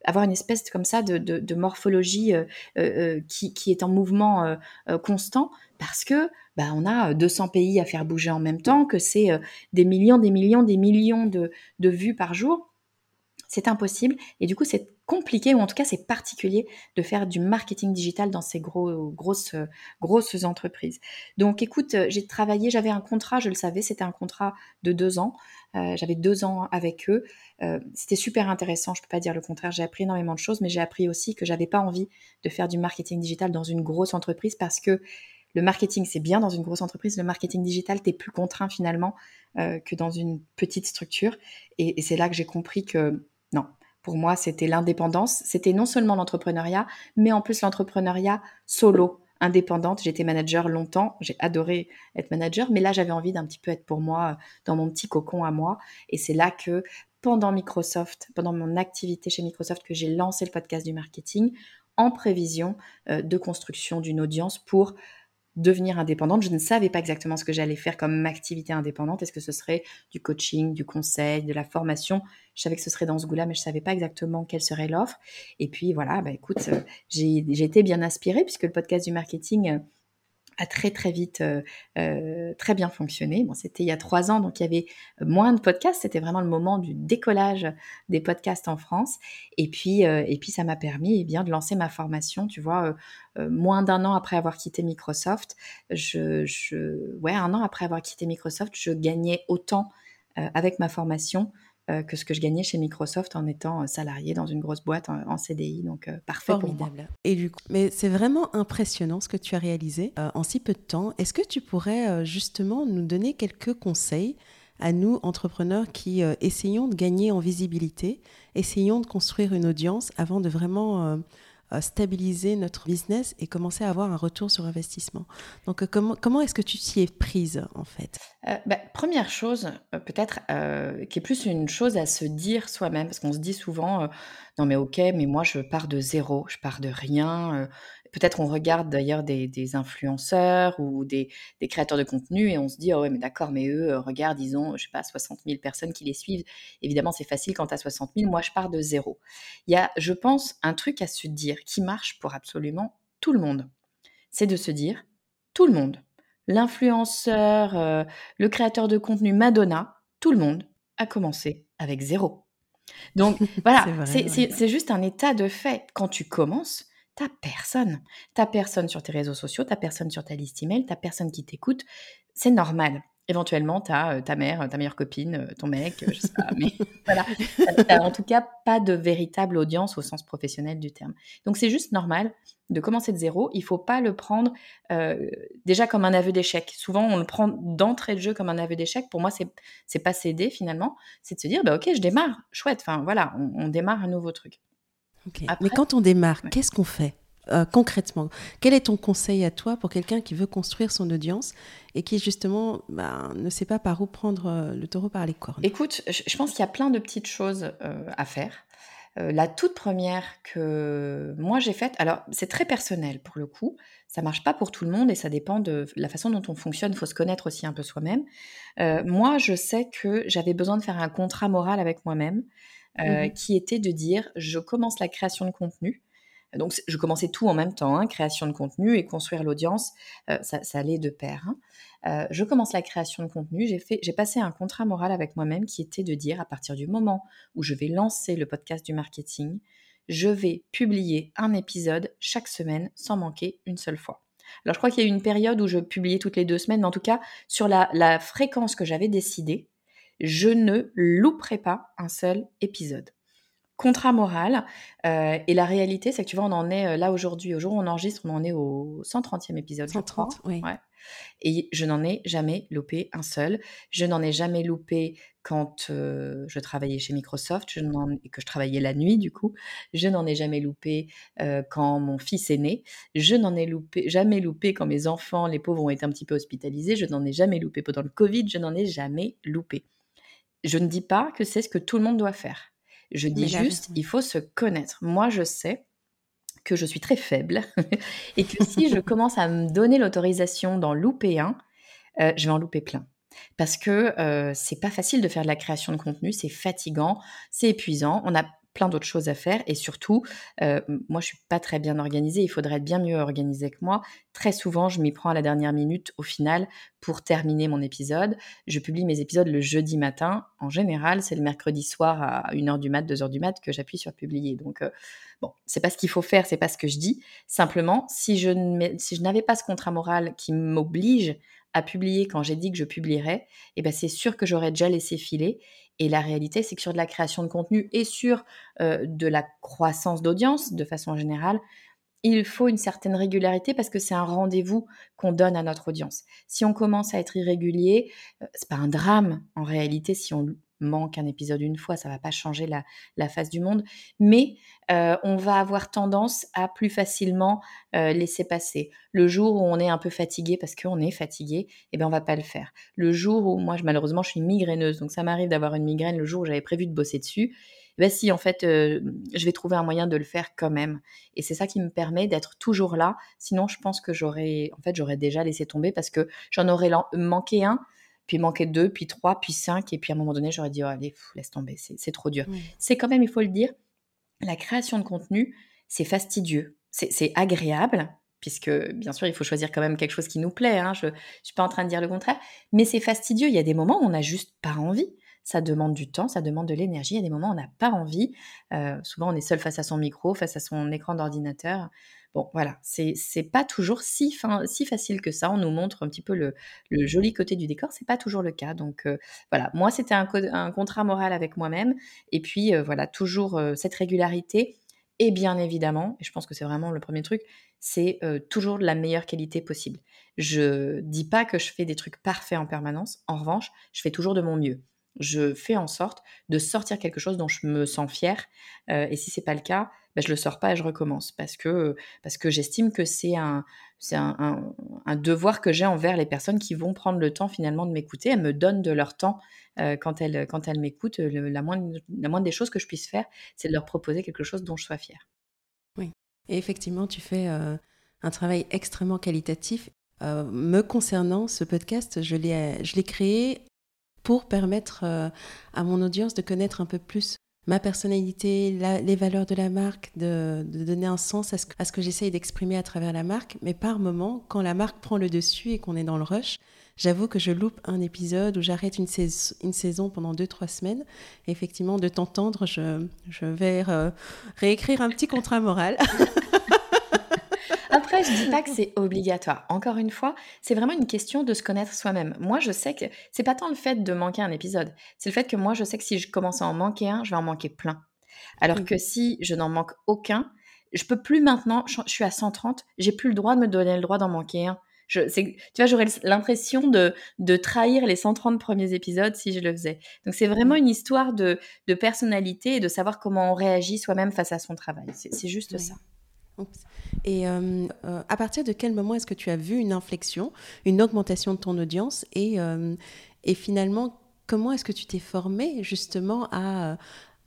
Speaker 2: avoir une espèce comme ça de, morphologie euh, euh, euh, qui, est en mouvement constant parce que bah, on a 200 pays à faire bouger en même temps, que c'est des millions, des millions, des millions de, de vues par jour. C'est impossible. Et du coup, c'est compliqué, ou en tout cas c'est particulier, de faire du marketing digital dans ces gros, grosses, grosses entreprises. Donc écoute, j'ai travaillé, j'avais un contrat, je le savais, c'était un contrat de deux ans. Euh, j'avais deux ans avec eux. Euh, c'était super intéressant, je ne peux pas dire le contraire. J'ai appris énormément de choses, mais j'ai appris aussi que j'avais pas envie de faire du marketing digital dans une grosse entreprise parce que le marketing, c'est bien dans une grosse entreprise. Le marketing digital, tu es plus contraint finalement euh, que dans une petite structure. et c'est là que j'ai compris que non, pour moi, c'était l'indépendance. C'était non seulement l'entrepreneuriat, mais en plus l'entrepreneuriat solo, indépendante. J'étais manager longtemps. J'ai adoré être manager, mais là, j'avais envie d'un petit peu être pour moi euh, dans mon petit cocon à moi. Et c'est là que pendant Microsoft, pendant mon activité chez Microsoft, que j'ai lancé le podcast du marketing en prévision euh, de construction d'une audience pour devenir indépendante. Je ne savais pas exactement ce que j'allais faire comme activité indépendante. Est-ce que ce serait du coaching, du conseil, de la formation? Je savais que ce serait dans ce goût-là, mais je ne savais pas exactement quelle serait l'offre. Et puis voilà, bah écoute, euh, j'ai été bien inspirée puisque le podcast du marketing euh, a très très vite euh, euh, très bien fonctionné. Bon, c'était il y a trois ans, donc il y avait moins de podcasts. C'était vraiment le moment du décollage des podcasts en France. Et puis euh, et puis ça m'a permis eh bien de lancer ma formation. Tu vois, moins d'un an après avoir quitté Microsoft, je, ouais un an après avoir quitté Microsoft, je gagnais autant avec ma formation euh, que ce que je gagnais chez Microsoft en étant euh, salarié dans une grosse boîte en, CDI. Donc, euh, parfait Formidable. pour moi.
Speaker 1: Et du coup, mais c'est vraiment impressionnant ce que tu as réalisé en si peu de temps. Est-ce que tu pourrais justement nous donner quelques conseils à nous, entrepreneurs, qui essayons de gagner en visibilité, essayons de construire une audience avant de vraiment stabiliser notre business et commencer à avoir un retour sur investissement. Donc, euh, comment, comment est-ce que tu t'y es prise, en fait?
Speaker 2: Euh, bah, Première chose, euh, peut-être, qui est plus une chose à se dire soi-même, parce qu'on se dit souvent, non mais ok, mais moi je pars de zéro, je pars de rien, peut-être on regarde d'ailleurs des, influenceurs ou des, créateurs de contenu et on se dit, oh ouais, mais d'accord, mais eux, euh, regarde, ils ont, je sais pas, 60 000 personnes qui les suivent. Évidemment, c'est facile quand tu as 60 000. Moi, je pars de zéro. Il y a, je pense, un truc à se dire qui marche pour absolument tout le monde. C'est de se dire, tout le monde, l'influenceur, euh, le créateur de contenu Madonna, tout le monde a commencé avec zéro. Donc voilà, c'est juste un état de fait. Quand tu commences, T'as personne. T'as personne sur tes réseaux sociaux, t'as personne sur ta liste email, t'as personne qui t'écoute. C'est normal. Éventuellement, t'as ta mère, ta meilleure copine, ton mec, je sais pas, mais voilà. T'as en tout cas pas de véritable audience au sens professionnel du terme. Donc c'est juste normal de commencer de zéro. Il faut pas le prendre déjà comme un aveu d'échec. Souvent, on le prend d'entrée de jeu comme un aveu d'échec. Pour moi, c'est c'est pas céder finalement. C'est de se dire, bah ok, je démarre, chouette. Enfin voilà, on démarre un nouveau truc.
Speaker 1: Mais quand on démarre, qu'est-ce qu'on fait euh, concrètement? Quel est ton conseil à toi pour quelqu'un qui veut construire son audience et qui justement bah, ne sait pas par où prendre euh, le taureau par les cornes?
Speaker 2: Écoute, je pense qu'il y a plein de petites choses euh, à faire. la toute première que moi j'ai faite, alors c'est très personnel pour le coup, ça marche pas pour tout le monde et ça dépend de la façon dont on fonctionne, il faut se connaître aussi un peu soi-même. moi, je sais que j'avais besoin de faire un contrat moral avec moi-même mmh qui était de dire je commence la création de contenu donc, je commençais tout en même temps, hein, création de contenu et construire l'audience, euh, ça, allait de pair. Hein. Euh, je commence la création de contenu, j'ai fait, j'ai passé un contrat moral avec moi-même qui était de dire à partir du moment où je vais lancer le podcast du marketing, je vais publier un épisode chaque semaine sans manquer une seule fois. Alors je crois qu'il y a eu une période où je publiais toutes les deux semaines, mais en tout cas sur la, la fréquence que j'avais décidée, je ne louperai pas un seul épisode contrat moral. Euh, et la réalité, c'est que tu vois, on en est euh, là aujourd'hui, au jour où on enregistre, on en est au 130e épisode. 130, oui. Et je n'en ai jamais loupé un seul. Je n'en ai jamais loupé quand euh, je travaillais chez Microsoft, je et que je travaillais la nuit du coup. Je n'en ai jamais loupé quand mon fils est né. Je n'en ai loupé, jamais loupé quand mes enfants, les pauvres, ont été un petit peu hospitalisés. Je n'en ai jamais loupé pendant le Covid. Je n'en ai jamais loupé. Je ne dis pas que c'est ce que tout le monde doit faire. Je dis juste, il faut se connaître. Moi, je sais que je suis très faible et que si je commence à me donner l'autorisation d'en louper un, euh, je vais en louper plein. Parce que euh, c'est pas facile de faire de la création de contenu, c'est fatigant, c'est épuisant. On a plein d'autres choses à faire et surtout, euh, moi je suis pas très bien organisée, il faudrait être bien mieux organisée que moi. Très souvent, je m'y prends à la dernière minute au final pour terminer mon épisode. Je publie mes épisodes le jeudi matin. En général, c'est le mercredi soir à 1h du mat, 2h du mat que j'appuie sur publier. Donc euh, bon, c'est pas ce qu'il faut faire, c'est pas ce que je dis. Simplement, si je, si n'avais pas ce contrat moral qui m'oblige à publier quand j'ai dit que je publierais, eh ben c'est sûr que j'aurais déjà laissé filer et la réalité, c'est que sur de la création de contenu et sur de la croissance d'audience de façon générale, il faut une certaine régularité parce que c'est un rendez-vous qu'on donne à notre audience. Si on commence à être irrégulier, c'est pas un drame en réalité si on manque un épisode une fois, ça va pas changer la, face du monde, mais euh, on va avoir tendance à plus facilement euh, laisser passer. Le jour où on est un peu fatigué parce qu'on est fatigué, eh bien on va pas le faire. Le jour où moi malheureusement je suis migraineuse, donc ça m'arrive d'avoir une migraine le jour où j'avais prévu de bosser dessus. Eh ben si en fait euh, je vais trouver un moyen de le faire quand même et c'est ça qui me permet d'être toujours là sinon je pense que j'aurais en fait j'aurais déjà laissé tomber parce que j'en aurais manqué un puis manquait deux, puis trois, puis cinq, et puis à un moment donné, j'aurais dit, oh, allez, laisse tomber, c'est trop dur. C'est quand même, il faut le dire, la création de contenu, c'est fastidieux, c'est agréable, puisque bien sûr, il faut choisir quand même quelque chose qui nous plaît, hein, je ne suis pas en train de dire le contraire, mais c'est fastidieux, il y a des moments où on n'a juste pas envie. Ça demande du temps, ça demande de l'énergie. Il y a des moments où on n'a pas envie. Euh, souvent, on est seul face à son micro, face à son écran d'ordinateur. Bon, voilà, c'est pas toujours si, fin, si facile que ça. On nous montre un petit peu le, joli côté du décor, c'est pas toujours le cas. Donc euh, voilà, moi c'était un, contrat moral avec moi-même, et puis euh, voilà, toujours euh, cette régularité. Et bien évidemment, et je pense que c'est vraiment le premier truc, c'est toujours de la meilleure qualité possible. Je dis pas que je fais des trucs parfaits en permanence. En revanche, je fais toujours de mon mieux je fais en sorte de sortir quelque chose dont je me sens fière. et si c'est pas le cas, bah, je le sors pas et je recommence parce que parce que j'estime que c'est un c'est un, un, devoir que j'ai envers les personnes qui vont prendre le temps finalement de m'écouter. Elles me donnent de leur temps quand elles quand elles m'écoutent. La moindre la moindre des choses que je puisse faire, c'est de leur proposer quelque chose dont je sois fière.
Speaker 1: Oui. Et effectivement, tu fais un travail extrêmement qualitatif. me concernant, ce podcast, je l'ai créé pour permettre à mon audience de connaître un peu plus ma personnalité, les valeurs de la marque, de, donner un sens à ce, à ce que j'essaye d'exprimer à travers la marque. Mais par moment, quand la marque prend le dessus et qu'on est dans le rush, j'avoue que je loupe un épisode ou j'arrête une, saison pendant deux, trois semaines. effectivement, de t'entendre, je, je vais réécrire un petit contrat moral.
Speaker 2: Après, je dis pas que c'est obligatoire. Encore une fois, c'est vraiment une question de se connaître soi-même. Moi, je sais que c'est pas tant le fait de manquer un épisode, c'est le fait que moi, je sais que si je commence à en manquer un, je vais en manquer plein. Alors que si je n'en manque aucun, je peux plus maintenant, je, suis à 130, j'ai plus le droit de me donner le droit d'en manquer un. Je, tu vois, j'aurais l'impression de, de trahir les 130 premiers épisodes si je le faisais. Donc c'est vraiment une histoire de, de personnalité et de savoir comment on réagit soi-même face à son travail. C'est juste ça.
Speaker 1: Et euh, euh, à partir de quel moment est-ce que tu as vu une inflexion, une augmentation de ton audience et, euh, finalement, comment est-ce que tu t'es formé justement à,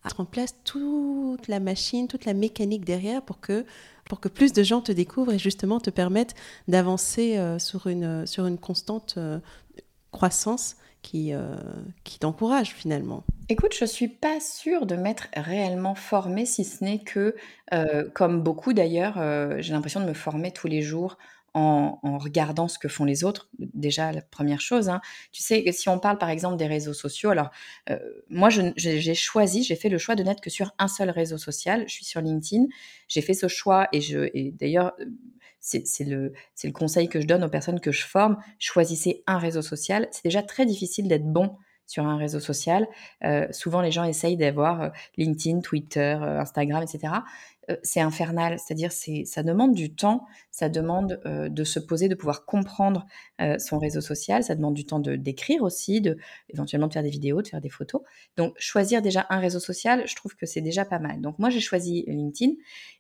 Speaker 1: mettre en place toute la machine, toute la mécanique derrière pour que, pour que plus de gens te découvrent et justement te permettent d'avancer sur, une, sur une constante croissance qui, euh, qui t'encourage finalement.
Speaker 2: Écoute, je suis pas sûre de m'être réellement formée, si ce n'est que, comme beaucoup d'ailleurs, j'ai l'impression de me former tous les jours en, regardant ce que font les autres. Déjà, la première chose, hein. tu sais, si on parle par exemple des réseaux sociaux, alors euh, moi, j'ai choisi, j'ai fait le choix de n'être que sur un seul réseau social. Je suis sur LinkedIn. J'ai fait ce choix et, je, et d'ailleurs, euh, c'est le, le conseil que je donne aux personnes que je forme. Choisissez un réseau social. C'est déjà très difficile d'être bon sur un réseau social. Euh, souvent, les gens essayent d'avoir LinkedIn, Twitter, Instagram, etc. Euh, c'est infernal. C'est-à-dire, c'est, ça demande du temps, ça demande euh, de se poser, de pouvoir comprendre euh, son réseau social, ça demande du temps de d'écrire aussi, de éventuellement de faire des vidéos, de faire des photos. Donc, choisir déjà un réseau social, je trouve que c'est déjà pas mal. Donc, moi, j'ai choisi LinkedIn.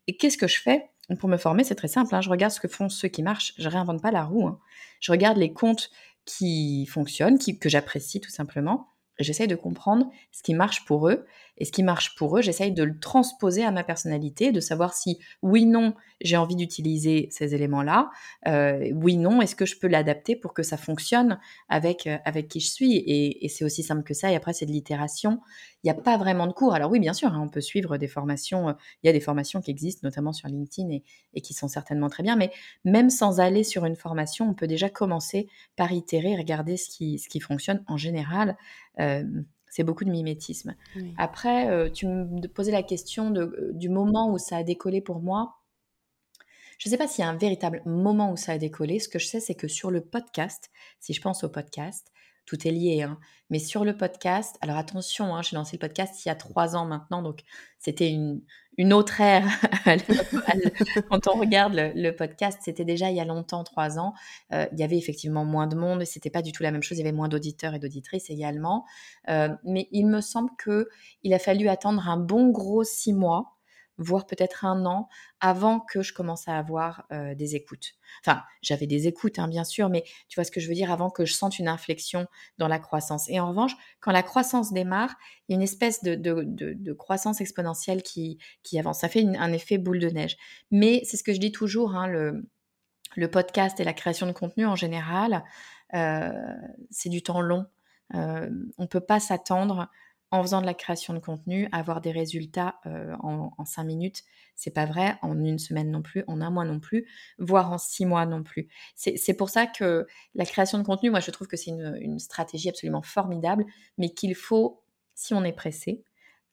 Speaker 2: Et qu'est-ce que je fais pour me former? C'est très simple. Hein. Je regarde ce que font ceux qui marchent. Je réinvente pas la roue. Hein. Je regarde les comptes qui fonctionnent, qui, que j'apprécie tout simplement. J'essaye de comprendre ce qui marche pour eux et ce qui marche pour eux, j'essaye de le transposer à ma personnalité, de savoir si oui, non, j'ai envie d'utiliser ces éléments-là. Euh, oui, non, est-ce que je peux l'adapter pour que ça fonctionne avec, euh, avec qui je suis? Et, et c'est aussi simple que ça. Et après, c'est de l'itération. Il n'y a pas vraiment de cours. Alors oui, bien sûr, hein, on peut suivre des formations. Euh, il y a des formations qui existent, notamment sur LinkedIn et, et, qui sont certainement très bien. Mais même sans aller sur une formation, on peut déjà commencer par itérer, regarder ce qui, ce qui fonctionne en général. Euh, c'est beaucoup de mimétisme. Après, euh, tu me posais la question de, euh, du moment où ça a décollé pour moi. Je ne sais pas s'il y a un véritable moment où ça a décollé. Ce que je sais, c'est que sur le podcast, si je pense au podcast, tout est lié. Hein, mais sur le podcast, alors attention, hein, j'ai lancé le podcast il y a trois ans maintenant, donc c'était une, une autre ère. Quand on regarde le, podcast, c'était déjà il y a longtemps, trois ans. Euh, il y avait effectivement moins de monde, c'était pas du tout la même chose. Il y avait moins d'auditeurs et d'auditrices également. Euh, mais il me semble que il a fallu attendre un bon gros six mois voire peut-être un an avant que je commence à avoir des écoutes. Enfin, j'avais des écoutes, hein, bien sûr, mais tu vois ce que je veux dire, avant que je sente une inflexion dans la croissance. Et en revanche, quand la croissance démarre, il y a une espèce de, croissance exponentielle qui, avance. Ça fait un effet boule de neige. Mais c'est ce que je dis toujours, hein, le, podcast et la création de contenu en général, c'est du temps long. On ne peut pas s'attendre en faisant de la création de contenu, avoir des résultats euh, en, cinq minutes, c'est pas vrai, en une semaine non plus, en un mois non plus, voire en six mois non plus. C'est pour ça que la création de contenu, moi je trouve que c'est une, stratégie absolument formidable, mais qu'il faut, si on est pressé,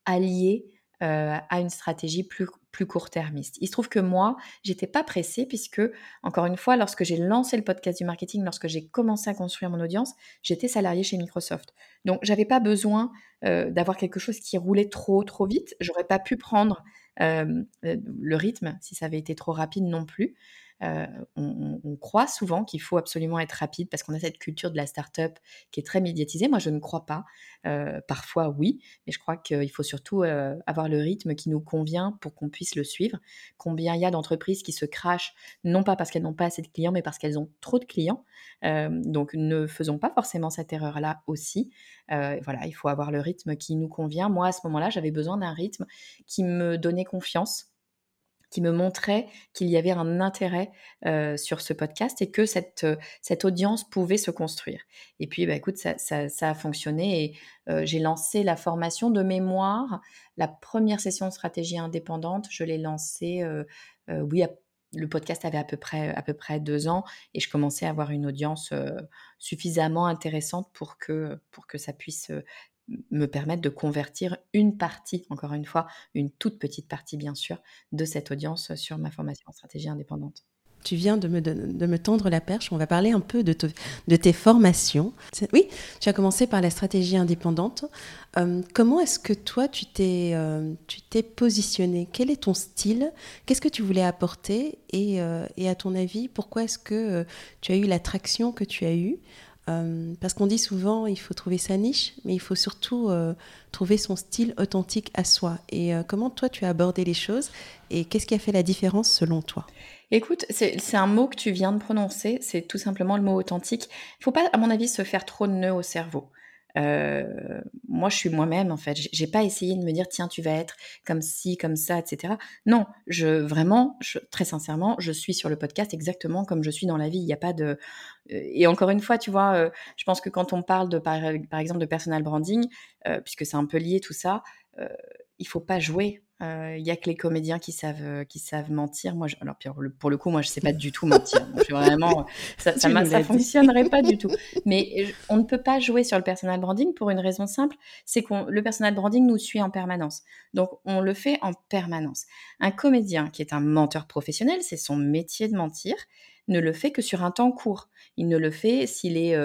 Speaker 2: allier euh, à une stratégie plus, plus court-termiste. Il se trouve que moi, j'étais pas pressée puisque, encore une fois, lorsque j'ai lancé le podcast du marketing, lorsque j'ai commencé à construire mon audience, j'étais salariée chez Microsoft. Donc, j'avais pas besoin euh, d'avoir quelque chose qui roulait trop, trop vite. J'aurais pas pu prendre euh, le rythme si ça avait été trop rapide non plus. Euh, on, croit souvent qu'il faut absolument être rapide parce qu'on a cette culture de la start-up qui est très médiatisée. Moi, je ne crois pas. Euh, parfois, oui, mais je crois qu'il faut surtout euh, avoir le rythme qui nous convient pour qu'on puisse le suivre. Combien il y a d'entreprises qui se crachent, non pas parce qu'elles n'ont pas assez de clients, mais parce qu'elles ont trop de clients. donc, ne faisons pas forcément cette erreur-là aussi. voilà, il faut avoir le rythme qui nous convient. Moi, à ce moment-là, j'avais besoin d'un rythme qui me donnait confiance qui me montrait qu'il y avait un intérêt sur ce podcast et que cette, cette audience pouvait se construire. Et puis, bah, écoute, ça, ça, a fonctionné et j'ai lancé la formation de mémoire. La première session de stratégie indépendante, je l'ai lancée, oui, le podcast avait à peu, près, à peu près deux ans et je commençais à avoir une audience suffisamment intéressante pour que, pour que ça puisse me permettre de convertir une partie, encore une fois, une toute petite partie bien sûr, de cette audience sur ma formation en stratégie indépendante.
Speaker 1: Tu viens de me, de, me tendre la perche. On va parler un peu de, de tes formations. Oui, tu as commencé par la stratégie indépendante. Euh, comment est-ce que toi, tu t'es euh, positionné? Quel est ton style? Qu'est-ce que tu voulais apporter? Et, euh, et, à ton avis, pourquoi est-ce que tu as eu l'attraction que tu as eue? Euh, parce qu'on dit souvent, il faut trouver sa niche, mais il faut surtout euh, trouver son style authentique à soi. Et euh, comment toi, tu as abordé les choses et qu'est-ce qui a fait la différence selon toi?
Speaker 2: Écoute, c'est un mot que tu viens de prononcer, c'est tout simplement le mot authentique. Il ne faut pas, à mon avis, se faire trop de nœuds au cerveau. Euh, moi, je suis moi-même en fait. J'ai pas essayé de me dire tiens, tu vas être comme ci, comme ça, etc. Non, je vraiment, très sincèrement, je suis sur le podcast exactement comme je suis dans la vie. Il n'y a pas de euh, et encore une fois, tu vois, euh, je pense que quand on parle de par, par exemple de personal branding, puisque c'est un peu lié tout ça, il faut pas jouer il y a que les comédiens qui savent, qui savent mentir. Moi, alors pour le coup, moi, je sais pas du tout mentir. vraiment, ça, ça, fonctionnerait pas du tout. Mais on ne peut pas jouer sur le personal branding pour une raison simple, c'est que le personal branding nous suit en permanence. Donc, on le fait en permanence. Un comédien qui est un menteur professionnel, c'est son métier de mentir ne le fait que sur un temps court. Il ne le fait s'il est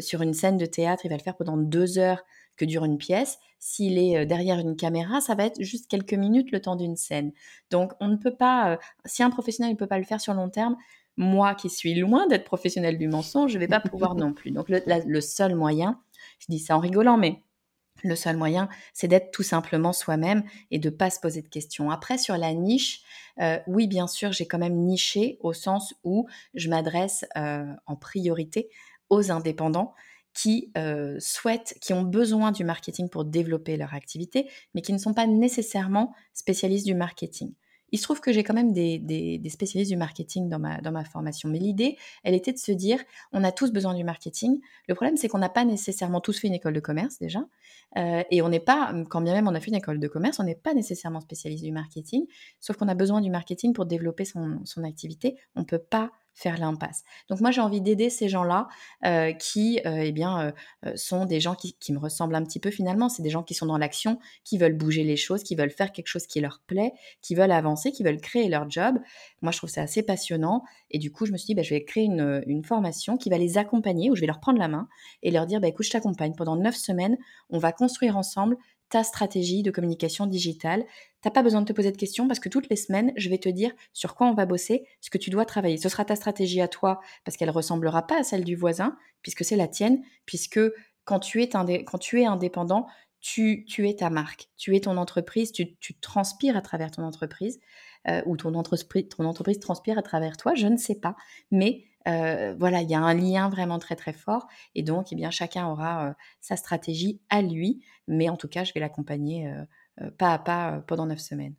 Speaker 2: sur une scène de théâtre, il va le faire pendant deux heures que dure une pièce. S'il est derrière une caméra, ça va être juste quelques minutes le temps d'une scène. Donc on ne peut pas, si un professionnel ne peut pas le faire sur long terme, moi qui suis loin d'être professionnel du mensonge, je ne vais pas pouvoir non plus. Donc le, seul moyen, je dis ça en rigolant, mais le seul moyen, c'est d'être tout simplement soi-même et de pas se poser de questions. Après, sur la niche, oui, bien sûr, j'ai quand même niché au sens où je m'adresse en priorité aux indépendants qui souhaitent, qui ont besoin du marketing pour développer leur activité, mais qui ne sont pas nécessairement spécialistes du marketing. Il se trouve que j'ai quand même des, spécialistes du marketing dans ma, formation. Mais l'idée, elle était de se dire, on a tous besoin du marketing. Le problème, c'est qu'on n'a pas nécessairement tous fait une école de commerce déjà. Et on n'est pas, quand bien même on a fait une école de commerce, on n'est pas nécessairement spécialiste du marketing. Sauf qu'on a besoin du marketing pour développer son, son activité. On ne peut pas faire l'impasse. Donc moi j'ai envie d'aider ces gens-là euh, qui euh, eh bien euh, sont des gens qui, me ressemblent un petit peu finalement. C'est des gens qui sont dans l'action, qui veulent bouger les choses, qui veulent faire quelque chose qui leur plaît, qui veulent avancer, qui veulent créer leur job. Moi je trouve ça assez passionnant et du coup je me suis dit bah, je vais créer une, une, formation qui va les accompagner où je vais leur prendre la main et leur dire bah, écoute je t'accompagne pendant neuf semaines, on va construire ensemble ta stratégie de communication digitale. T'as pas besoin de te poser de questions parce que toutes les semaines, je vais te dire sur quoi on va bosser, ce que tu dois travailler. Ce sera ta stratégie à toi parce qu'elle ressemblera pas à celle du voisin puisque c'est la tienne, puisque quand tu es, quand tu es indépendant, tu, tu, es ta marque, tu es ton entreprise, tu, tu transpires à travers ton entreprise euh, ou ton ton entreprise transpire à travers toi, je ne sais pas. Mais voilà, il y a un lien vraiment très très fort et donc eh bien chacun aura sa stratégie à lui, mais en tout cas je vais l'accompagner pas à pas pendant neuf semaines.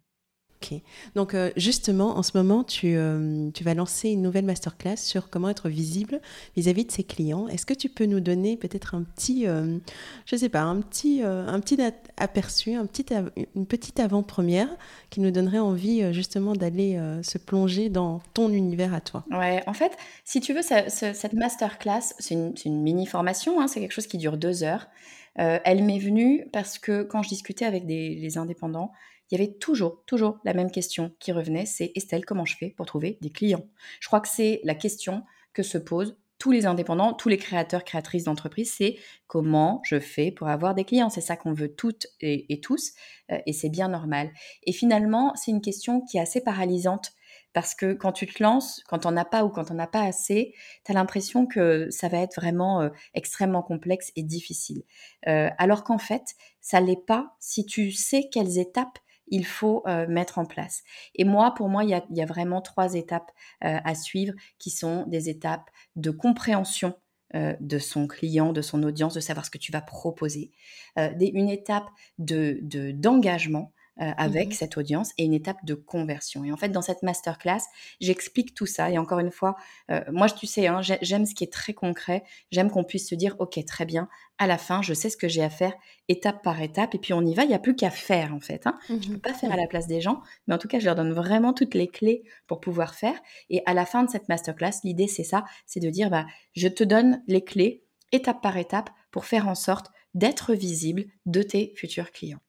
Speaker 1: Ok. Donc euh, justement, en ce moment, tu, euh, tu, vas lancer une nouvelle masterclass sur comment être visible vis-à-vis de ses clients. Est-ce que tu peux nous donner peut-être un petit, euh, je sais pas, un petit, un petit aperçu, une petite avant-première qui nous donnerait envie justement d'aller se plonger dans ton univers à toi?
Speaker 2: Ouais, en fait, si tu veux, cette masterclass, c'est une, mini-formation, hein, c'est quelque chose qui dure deux heures. elle m'est venue parce que quand je discutais avec les indépendants, il y avait toujours, toujours la même question qui revenait, c'est Estelle, comment je fais pour trouver des clients? Je crois que c'est la question que se posent tous les indépendants, tous les créateurs, créatrices d'entreprises, c'est comment je fais pour avoir des clients? C'est ça qu'on veut toutes et, tous, euh, et c'est bien normal. Et finalement, c'est une question qui est assez paralysante parce que quand tu te lances, quand on n'a pas ou quand on n'a pas assez, tu as l'impression que ça va être vraiment euh, extrêmement complexe et difficile. Euh, alors qu'en fait, ça l'est pas si tu sais quelles étapes il faut euh, mettre en place. Et moi, pour moi, il y a, vraiment trois étapes euh, à suivre qui sont des étapes de compréhension de son client, de son audience, de savoir ce que tu vas proposer, une étape de d'engagement euh, avec mmh cette audience et une étape de conversion. Et en fait, dans cette masterclass, j'explique tout ça. Et encore une fois, euh, moi, tu sais, hein, j'aime ce qui est très concret. J'aime qu'on puisse se dire, OK, très bien, à la fin, je sais ce que j'ai à faire étape par étape. Et puis, on y va. Il n'y a plus qu'à faire, en fait. Hein. Je ne peux mmh pas faire à la place des gens, mais en tout cas, je leur donne vraiment toutes les clés pour pouvoir faire. Et à la fin de cette masterclass, l'idée, c'est ça, c'est de dire, bah, je te donne les clés étape par étape pour faire en sorte d'être visible de tes futurs clients.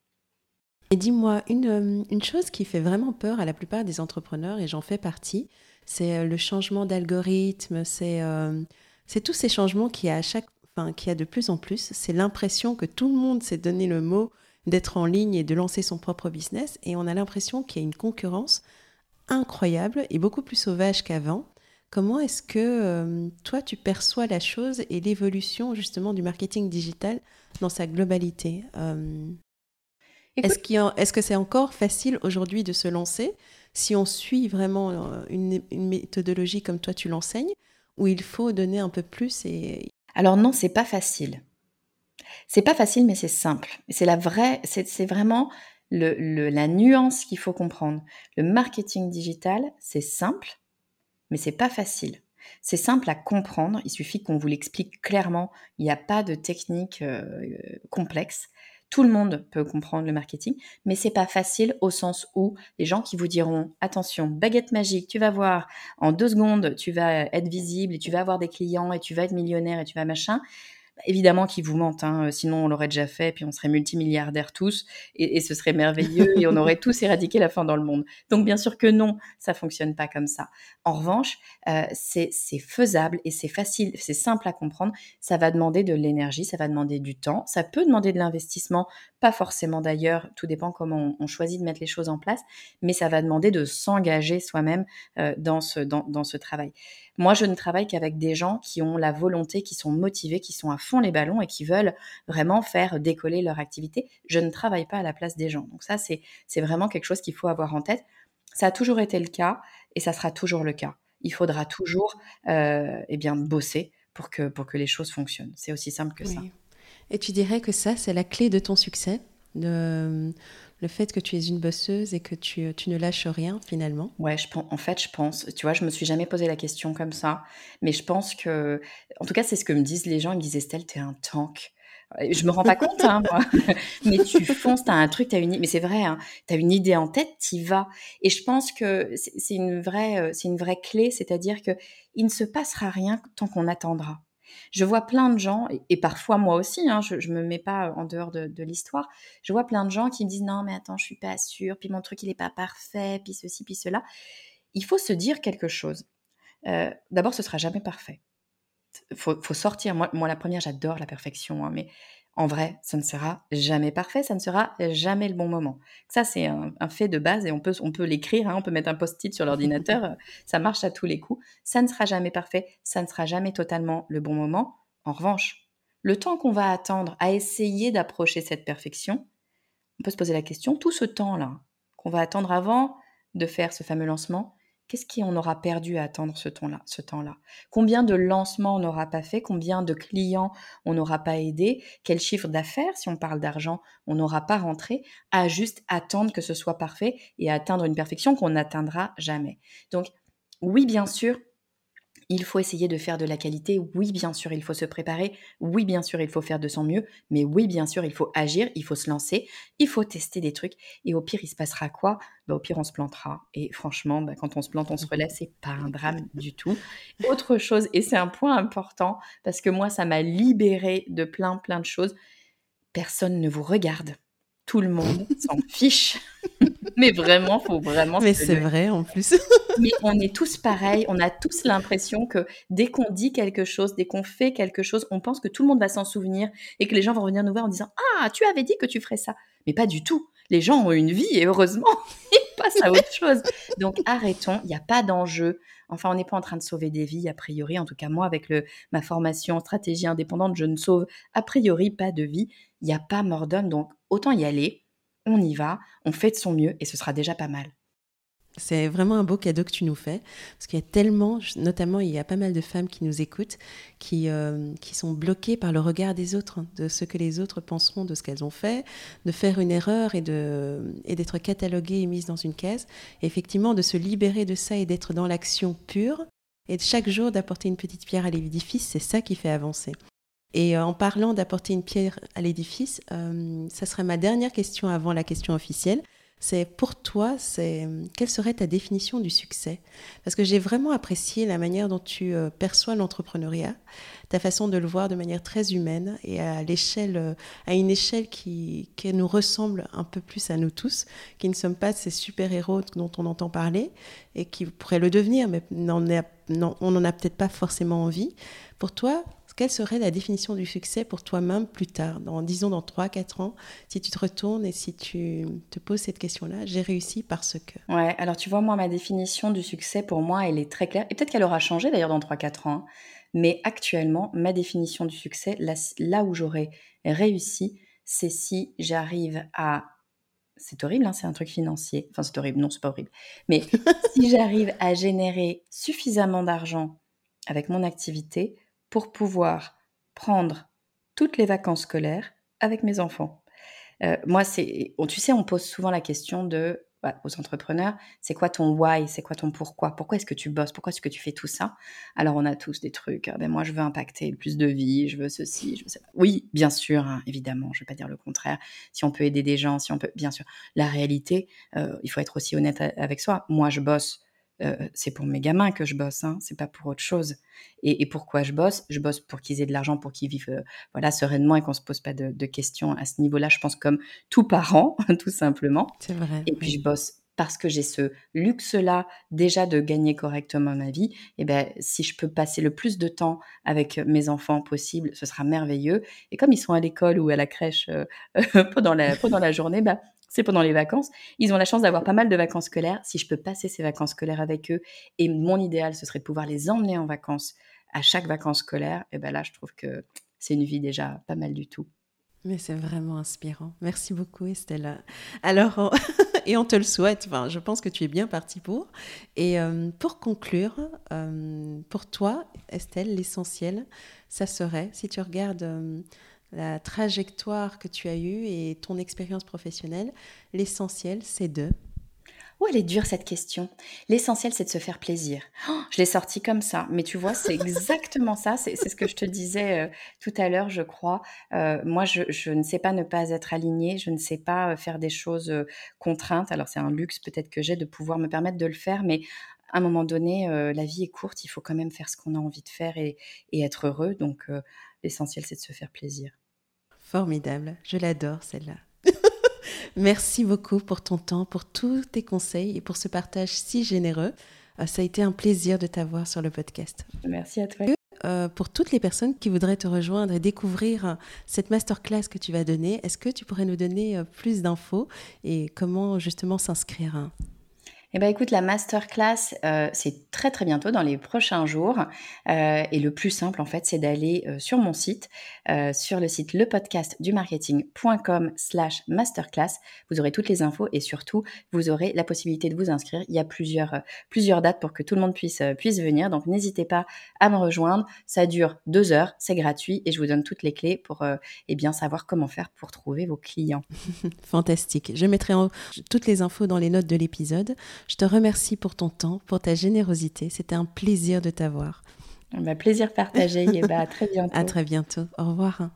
Speaker 1: Et dis-moi, euh, une, chose qui fait vraiment peur à la plupart des entrepreneurs, et j'en fais partie, c'est euh, le changement d'algorithme, euh, c'est tous ces changements qui a, a de plus en plus. C'est l'impression que tout le monde s'est donné le mot d'être en ligne et de lancer son propre business, et on a l'impression qu'il y a une concurrence incroyable et beaucoup plus sauvage qu'avant. Comment est-ce que toi, tu perçois la chose et l'évolution justement du marketing digital dans sa globalité est-ce, que c'est encore facile aujourd'hui de se lancer si on suit vraiment euh, une, méthodologie comme toi tu l'enseignes ou il faut donner un peu plus et...
Speaker 2: Alors non, c'est pas facile. C'est pas facile, mais c'est simple. C'est la vraie, c'est vraiment le, la nuance qu'il faut comprendre. Le marketing digital, c'est simple, mais c'est pas facile. C'est simple à comprendre, il suffit qu'on vous l'explique clairement, il n'y a pas de technique euh, complexe. Tout le monde peut comprendre le marketing, mais c'est pas facile au sens où les gens qui vous diront attention, baguette magique, tu vas voir, en deux secondes, tu vas être visible et tu vas avoir des clients et tu vas être millionnaire et tu vas machin évidemment qu'ils vous mentent, hein, sinon on l'aurait déjà fait, puis on serait multimilliardaires tous, et, ce serait merveilleux, et on aurait tous éradiqué la faim dans le monde. Donc bien sûr que non, ça fonctionne pas comme ça. En revanche, euh, c'est faisable et c'est facile, c'est simple à comprendre. Ça va demander de l'énergie, ça va demander du temps, ça peut demander de l'investissement, pas forcément d'ailleurs, tout dépend comment on, choisit de mettre les choses en place, mais ça va demander de s'engager soi-même euh, dans, ce, travail. Moi, je ne travaille qu'avec des gens qui ont la volonté, qui sont motivés, qui sont à fond les ballons et qui veulent vraiment faire décoller leur activité. Je ne travaille pas à la place des gens. Donc ça, c'est vraiment quelque chose qu'il faut avoir en tête. Ça a toujours été le cas et ça sera toujours le cas. Il faudra toujours euh, eh bien, bosser pour que, pour que les choses fonctionnent. C'est aussi simple que ça.
Speaker 1: Et tu dirais que ça, c'est la clé de ton succès de, le fait que tu es une bosseuse et que tu, tu ne lâches rien finalement?
Speaker 2: Ouais, je, en fait, je pense, tu vois, je me suis jamais posé la question comme ça, mais je pense que, en tout cas, c'est ce que me disent les gens, ils me disent Estelle, t'es un tank. Je me rends pas compte, hein, moi. mais tu fonces, t'as un truc, t'as une, mais c'est vrai, hein, t'as une idée en tête, t'y vas. Et je pense que c'est une vraie, euh, c'est une vraie clé, c'est-à-dire que il ne se passera rien tant qu'on attendra. Je vois plein de gens, et, parfois moi aussi, hein, je ne me mets pas en dehors de, l'histoire, je vois plein de gens qui me disent non mais attends, je suis pas sûre, puis mon truc il n'est pas parfait, puis ceci, puis cela. Il faut se dire quelque chose. Euh, d'abord, ce sera jamais parfait. Faut, faut sortir. Moi, moi, la première, j'adore la perfection, hein, mais en vrai, ça ne sera jamais parfait, ça ne sera jamais le bon moment. Ça, c'est un, fait de base et on peut, on peut l'écrire, hein, on peut mettre un post-it sur l'ordinateur, euh, ça marche à tous les coups. Ça ne sera jamais parfait, ça ne sera jamais totalement le bon moment. En revanche, le temps qu'on va attendre à essayer d'approcher cette perfection, on peut se poser la question, tout ce temps-là qu'on va attendre avant de faire ce fameux lancement, qu'est-ce qu'on aura perdu à attendre ce temps-là, ce temps-là? Combien de lancements on n'aura pas fait? Combien de clients on n'aura pas aidé Quel chiffre d'affaires, si on parle d'argent, on n'aura pas rentré à juste attendre que ce soit parfait et atteindre une perfection qu'on n'atteindra jamais? Donc, oui, bien sûr, il faut essayer de faire de la qualité. Oui, bien sûr, il faut se préparer. Oui, bien sûr, il faut faire de son mieux. Mais oui, bien sûr, il faut agir, il faut se lancer, il faut tester des trucs. Et au pire, il se passera quoi? Bah, Au pire, on se plantera. Et franchement, bah, quand on se plante, on se relève. C'est pas un drame du tout. Autre chose, et c'est un point important, parce que moi, ça m'a libéré de plein, plein de choses. Personne ne vous regarde tout le monde s'en fiche. mais vraiment, faut vraiment.
Speaker 1: Mais c'est vrai en plus.
Speaker 2: mais on est tous pareils. On a tous l'impression que dès qu'on dit quelque chose, dès qu'on fait quelque chose, on pense que tout le monde va s'en souvenir et que les gens vont revenir nous voir en disant Ah, tu avais dit que tu ferais ça. Mais pas du tout. Les gens ont une vie et heureusement, ils passent à autre chose. Donc arrêtons. Il n'y a pas d'enjeu. Enfin, on n'est pas en train de sauver des vies, a priori. En tout cas, moi, avec le, ma formation stratégie indépendante, je ne sauve a priori pas de vie. Il n'y a pas mort d'homme. Donc, autant y aller, on y va, on fait de son mieux et ce sera déjà pas mal.
Speaker 1: C'est vraiment un beau cadeau que tu nous fais, parce qu'il y a tellement, notamment il y a pas mal de femmes qui nous écoutent, qui, euh, qui sont bloquées par le regard des autres, de ce que les autres penseront de ce qu'elles ont fait, de faire une erreur et, de, et d'être cataloguées et mises dans une case, effectivement de se libérer de ça et d'être dans l'action pure, et chaque jour d'apporter une petite pierre à l'édifice, c'est ça qui fait avancer. Et euh, en parlant d'apporter une pierre à l'édifice, euh, ça serait ma dernière question avant la question officielle. C'est pour toi, c'est quelle serait ta définition du succès? Parce que j'ai vraiment apprécié la manière dont tu euh, perçois l'entrepreneuriat, ta façon de le voir de manière très humaine et à l'échelle, à une échelle qui, qui nous ressemble un peu plus à nous tous, qui ne sommes pas ces super héros dont on entend parler et qui pourraient le devenir, mais on n'en a peut-être pas forcément envie. Pour toi, quelle serait la définition du succès pour toi-même plus tard, dans, disons dans 3-4 ans, si tu te retournes et si tu te poses cette question-là, j'ai réussi parce que
Speaker 2: Ouais, alors tu vois, moi, ma définition du succès, pour moi, elle est très claire, et peut-être qu'elle aura changé d'ailleurs dans 3-4 ans, hein. mais actuellement, ma définition du succès, là, là où j'aurais réussi, c'est si j'arrive à c'est horrible, hein, c'est un truc financier. Enfin, c'est horrible, non, c'est pas horrible. Mais si j'arrive à générer suffisamment d'argent avec mon activité pour pouvoir prendre toutes les vacances scolaires avec mes enfants. Euh, moi, c'est, tu sais, on pose souvent la question de bah, aux entrepreneurs, c'est quoi ton why, c'est quoi ton pourquoi, pourquoi est-ce que tu bosses, pourquoi est-ce que tu fais tout ça? Alors on a tous des trucs. Ben moi, je veux impacter plus de vie, je veux ceci, je veux ça. Oui, bien sûr, hein, évidemment, je vais pas dire le contraire. Si on peut aider des gens, si on peut, bien sûr. La réalité, euh, il faut être aussi honnête avec soi. Moi, je bosse euh, c'est pour mes gamins que je bosse, hein, c'est pas pour autre chose. Et, pourquoi je bosse? Je bosse pour qu'ils aient de l'argent, pour qu'ils vivent euh, voilà sereinement et qu'on se pose pas de, questions à ce niveau-là. Je pense comme tout parent, tout simplement.
Speaker 1: C'est vrai.
Speaker 2: Et puis je bosse parce que j'ai ce luxe-là déjà de gagner correctement ma vie, et ben si je peux passer le plus de temps avec mes enfants possible, ce sera merveilleux. Et comme ils sont à l'école ou à la crèche euh, pendant la pendant la journée, ben c'est pendant les vacances. Ils ont la chance d'avoir pas mal de vacances scolaires. Si je peux passer ces vacances scolaires avec eux, et mon idéal, ce serait de pouvoir les emmener en vacances à chaque vacances scolaire, et ben là, je trouve que c'est une vie déjà pas mal du tout.
Speaker 1: Mais c'est vraiment inspirant. Merci beaucoup, Estella. Alors, et on te le souhaite. Enfin, je pense que tu es bien partie pour. Et euh, pour conclure, euh, pour toi, Estelle, l'essentiel, ça serait, si tu regardes euh, la trajectoire que tu as eue et ton expérience professionnelle, l'essentiel, c'est de...
Speaker 2: Oh, elle est dure cette question? L'essentiel, c'est de se faire plaisir. Oh, je l'ai sorti comme ça, mais tu vois, c'est exactement ça. C'est ce que je te disais euh, tout à l'heure, je crois. Euh, moi, je, ne sais pas ne pas être alignée, je ne sais pas euh, faire des choses contraintes. Alors, c'est un luxe peut-être que j'ai de pouvoir me permettre de le faire, mais à un moment donné, la vie est courte, il faut quand même faire ce qu'on a envie de faire et, et être heureux. Donc, L'essentiel, c'est de se faire plaisir.
Speaker 1: Formidable. Je l'adore, celle-là. Merci beaucoup pour ton temps, pour tous tes conseils et pour ce partage si généreux. Euh, ça a été un plaisir de t'avoir sur le podcast.
Speaker 2: Merci à toi.
Speaker 1: Euh, pour toutes les personnes qui voudraient te rejoindre et découvrir euh, cette masterclass que tu vas donner, est-ce que tu pourrais nous donner plus d'infos et comment justement s'inscrire
Speaker 2: eh ben écoute, la masterclass, euh, c'est très très bientôt, dans les prochains jours. Euh, et le plus simple, en fait, c'est d'aller euh, sur mon site, sur le site lepodcastdumarketing.com slash masterclass. Vous aurez toutes les infos et surtout, vous aurez la possibilité de vous inscrire. Il y a plusieurs, plusieurs dates pour que tout le monde puisse, puisse venir. Donc, n'hésitez pas à me rejoindre. Ça dure deux heures, c'est gratuit et je vous donne toutes les clés pour eh bien savoir comment faire pour trouver vos clients.
Speaker 1: Fantastique. Je mettrai toutes les infos dans les notes de l'épisode. Je te remercie pour ton temps, pour ta générosité. C'était un plaisir de t'avoir.
Speaker 2: Un bah, plaisir partagé. Et bah, à très bientôt.
Speaker 1: À très bientôt. Au revoir.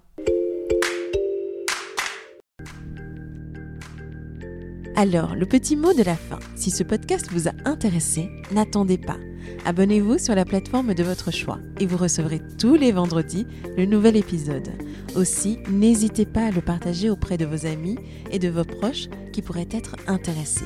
Speaker 1: Alors, le petit mot de la fin. Si ce podcast vous a intéressé, n'attendez pas. Abonnez-vous sur la plateforme de votre choix et vous recevrez tous les vendredis le nouvel épisode. Aussi, n'hésitez pas à le partager auprès de vos amis et de vos proches qui pourraient être intéressés.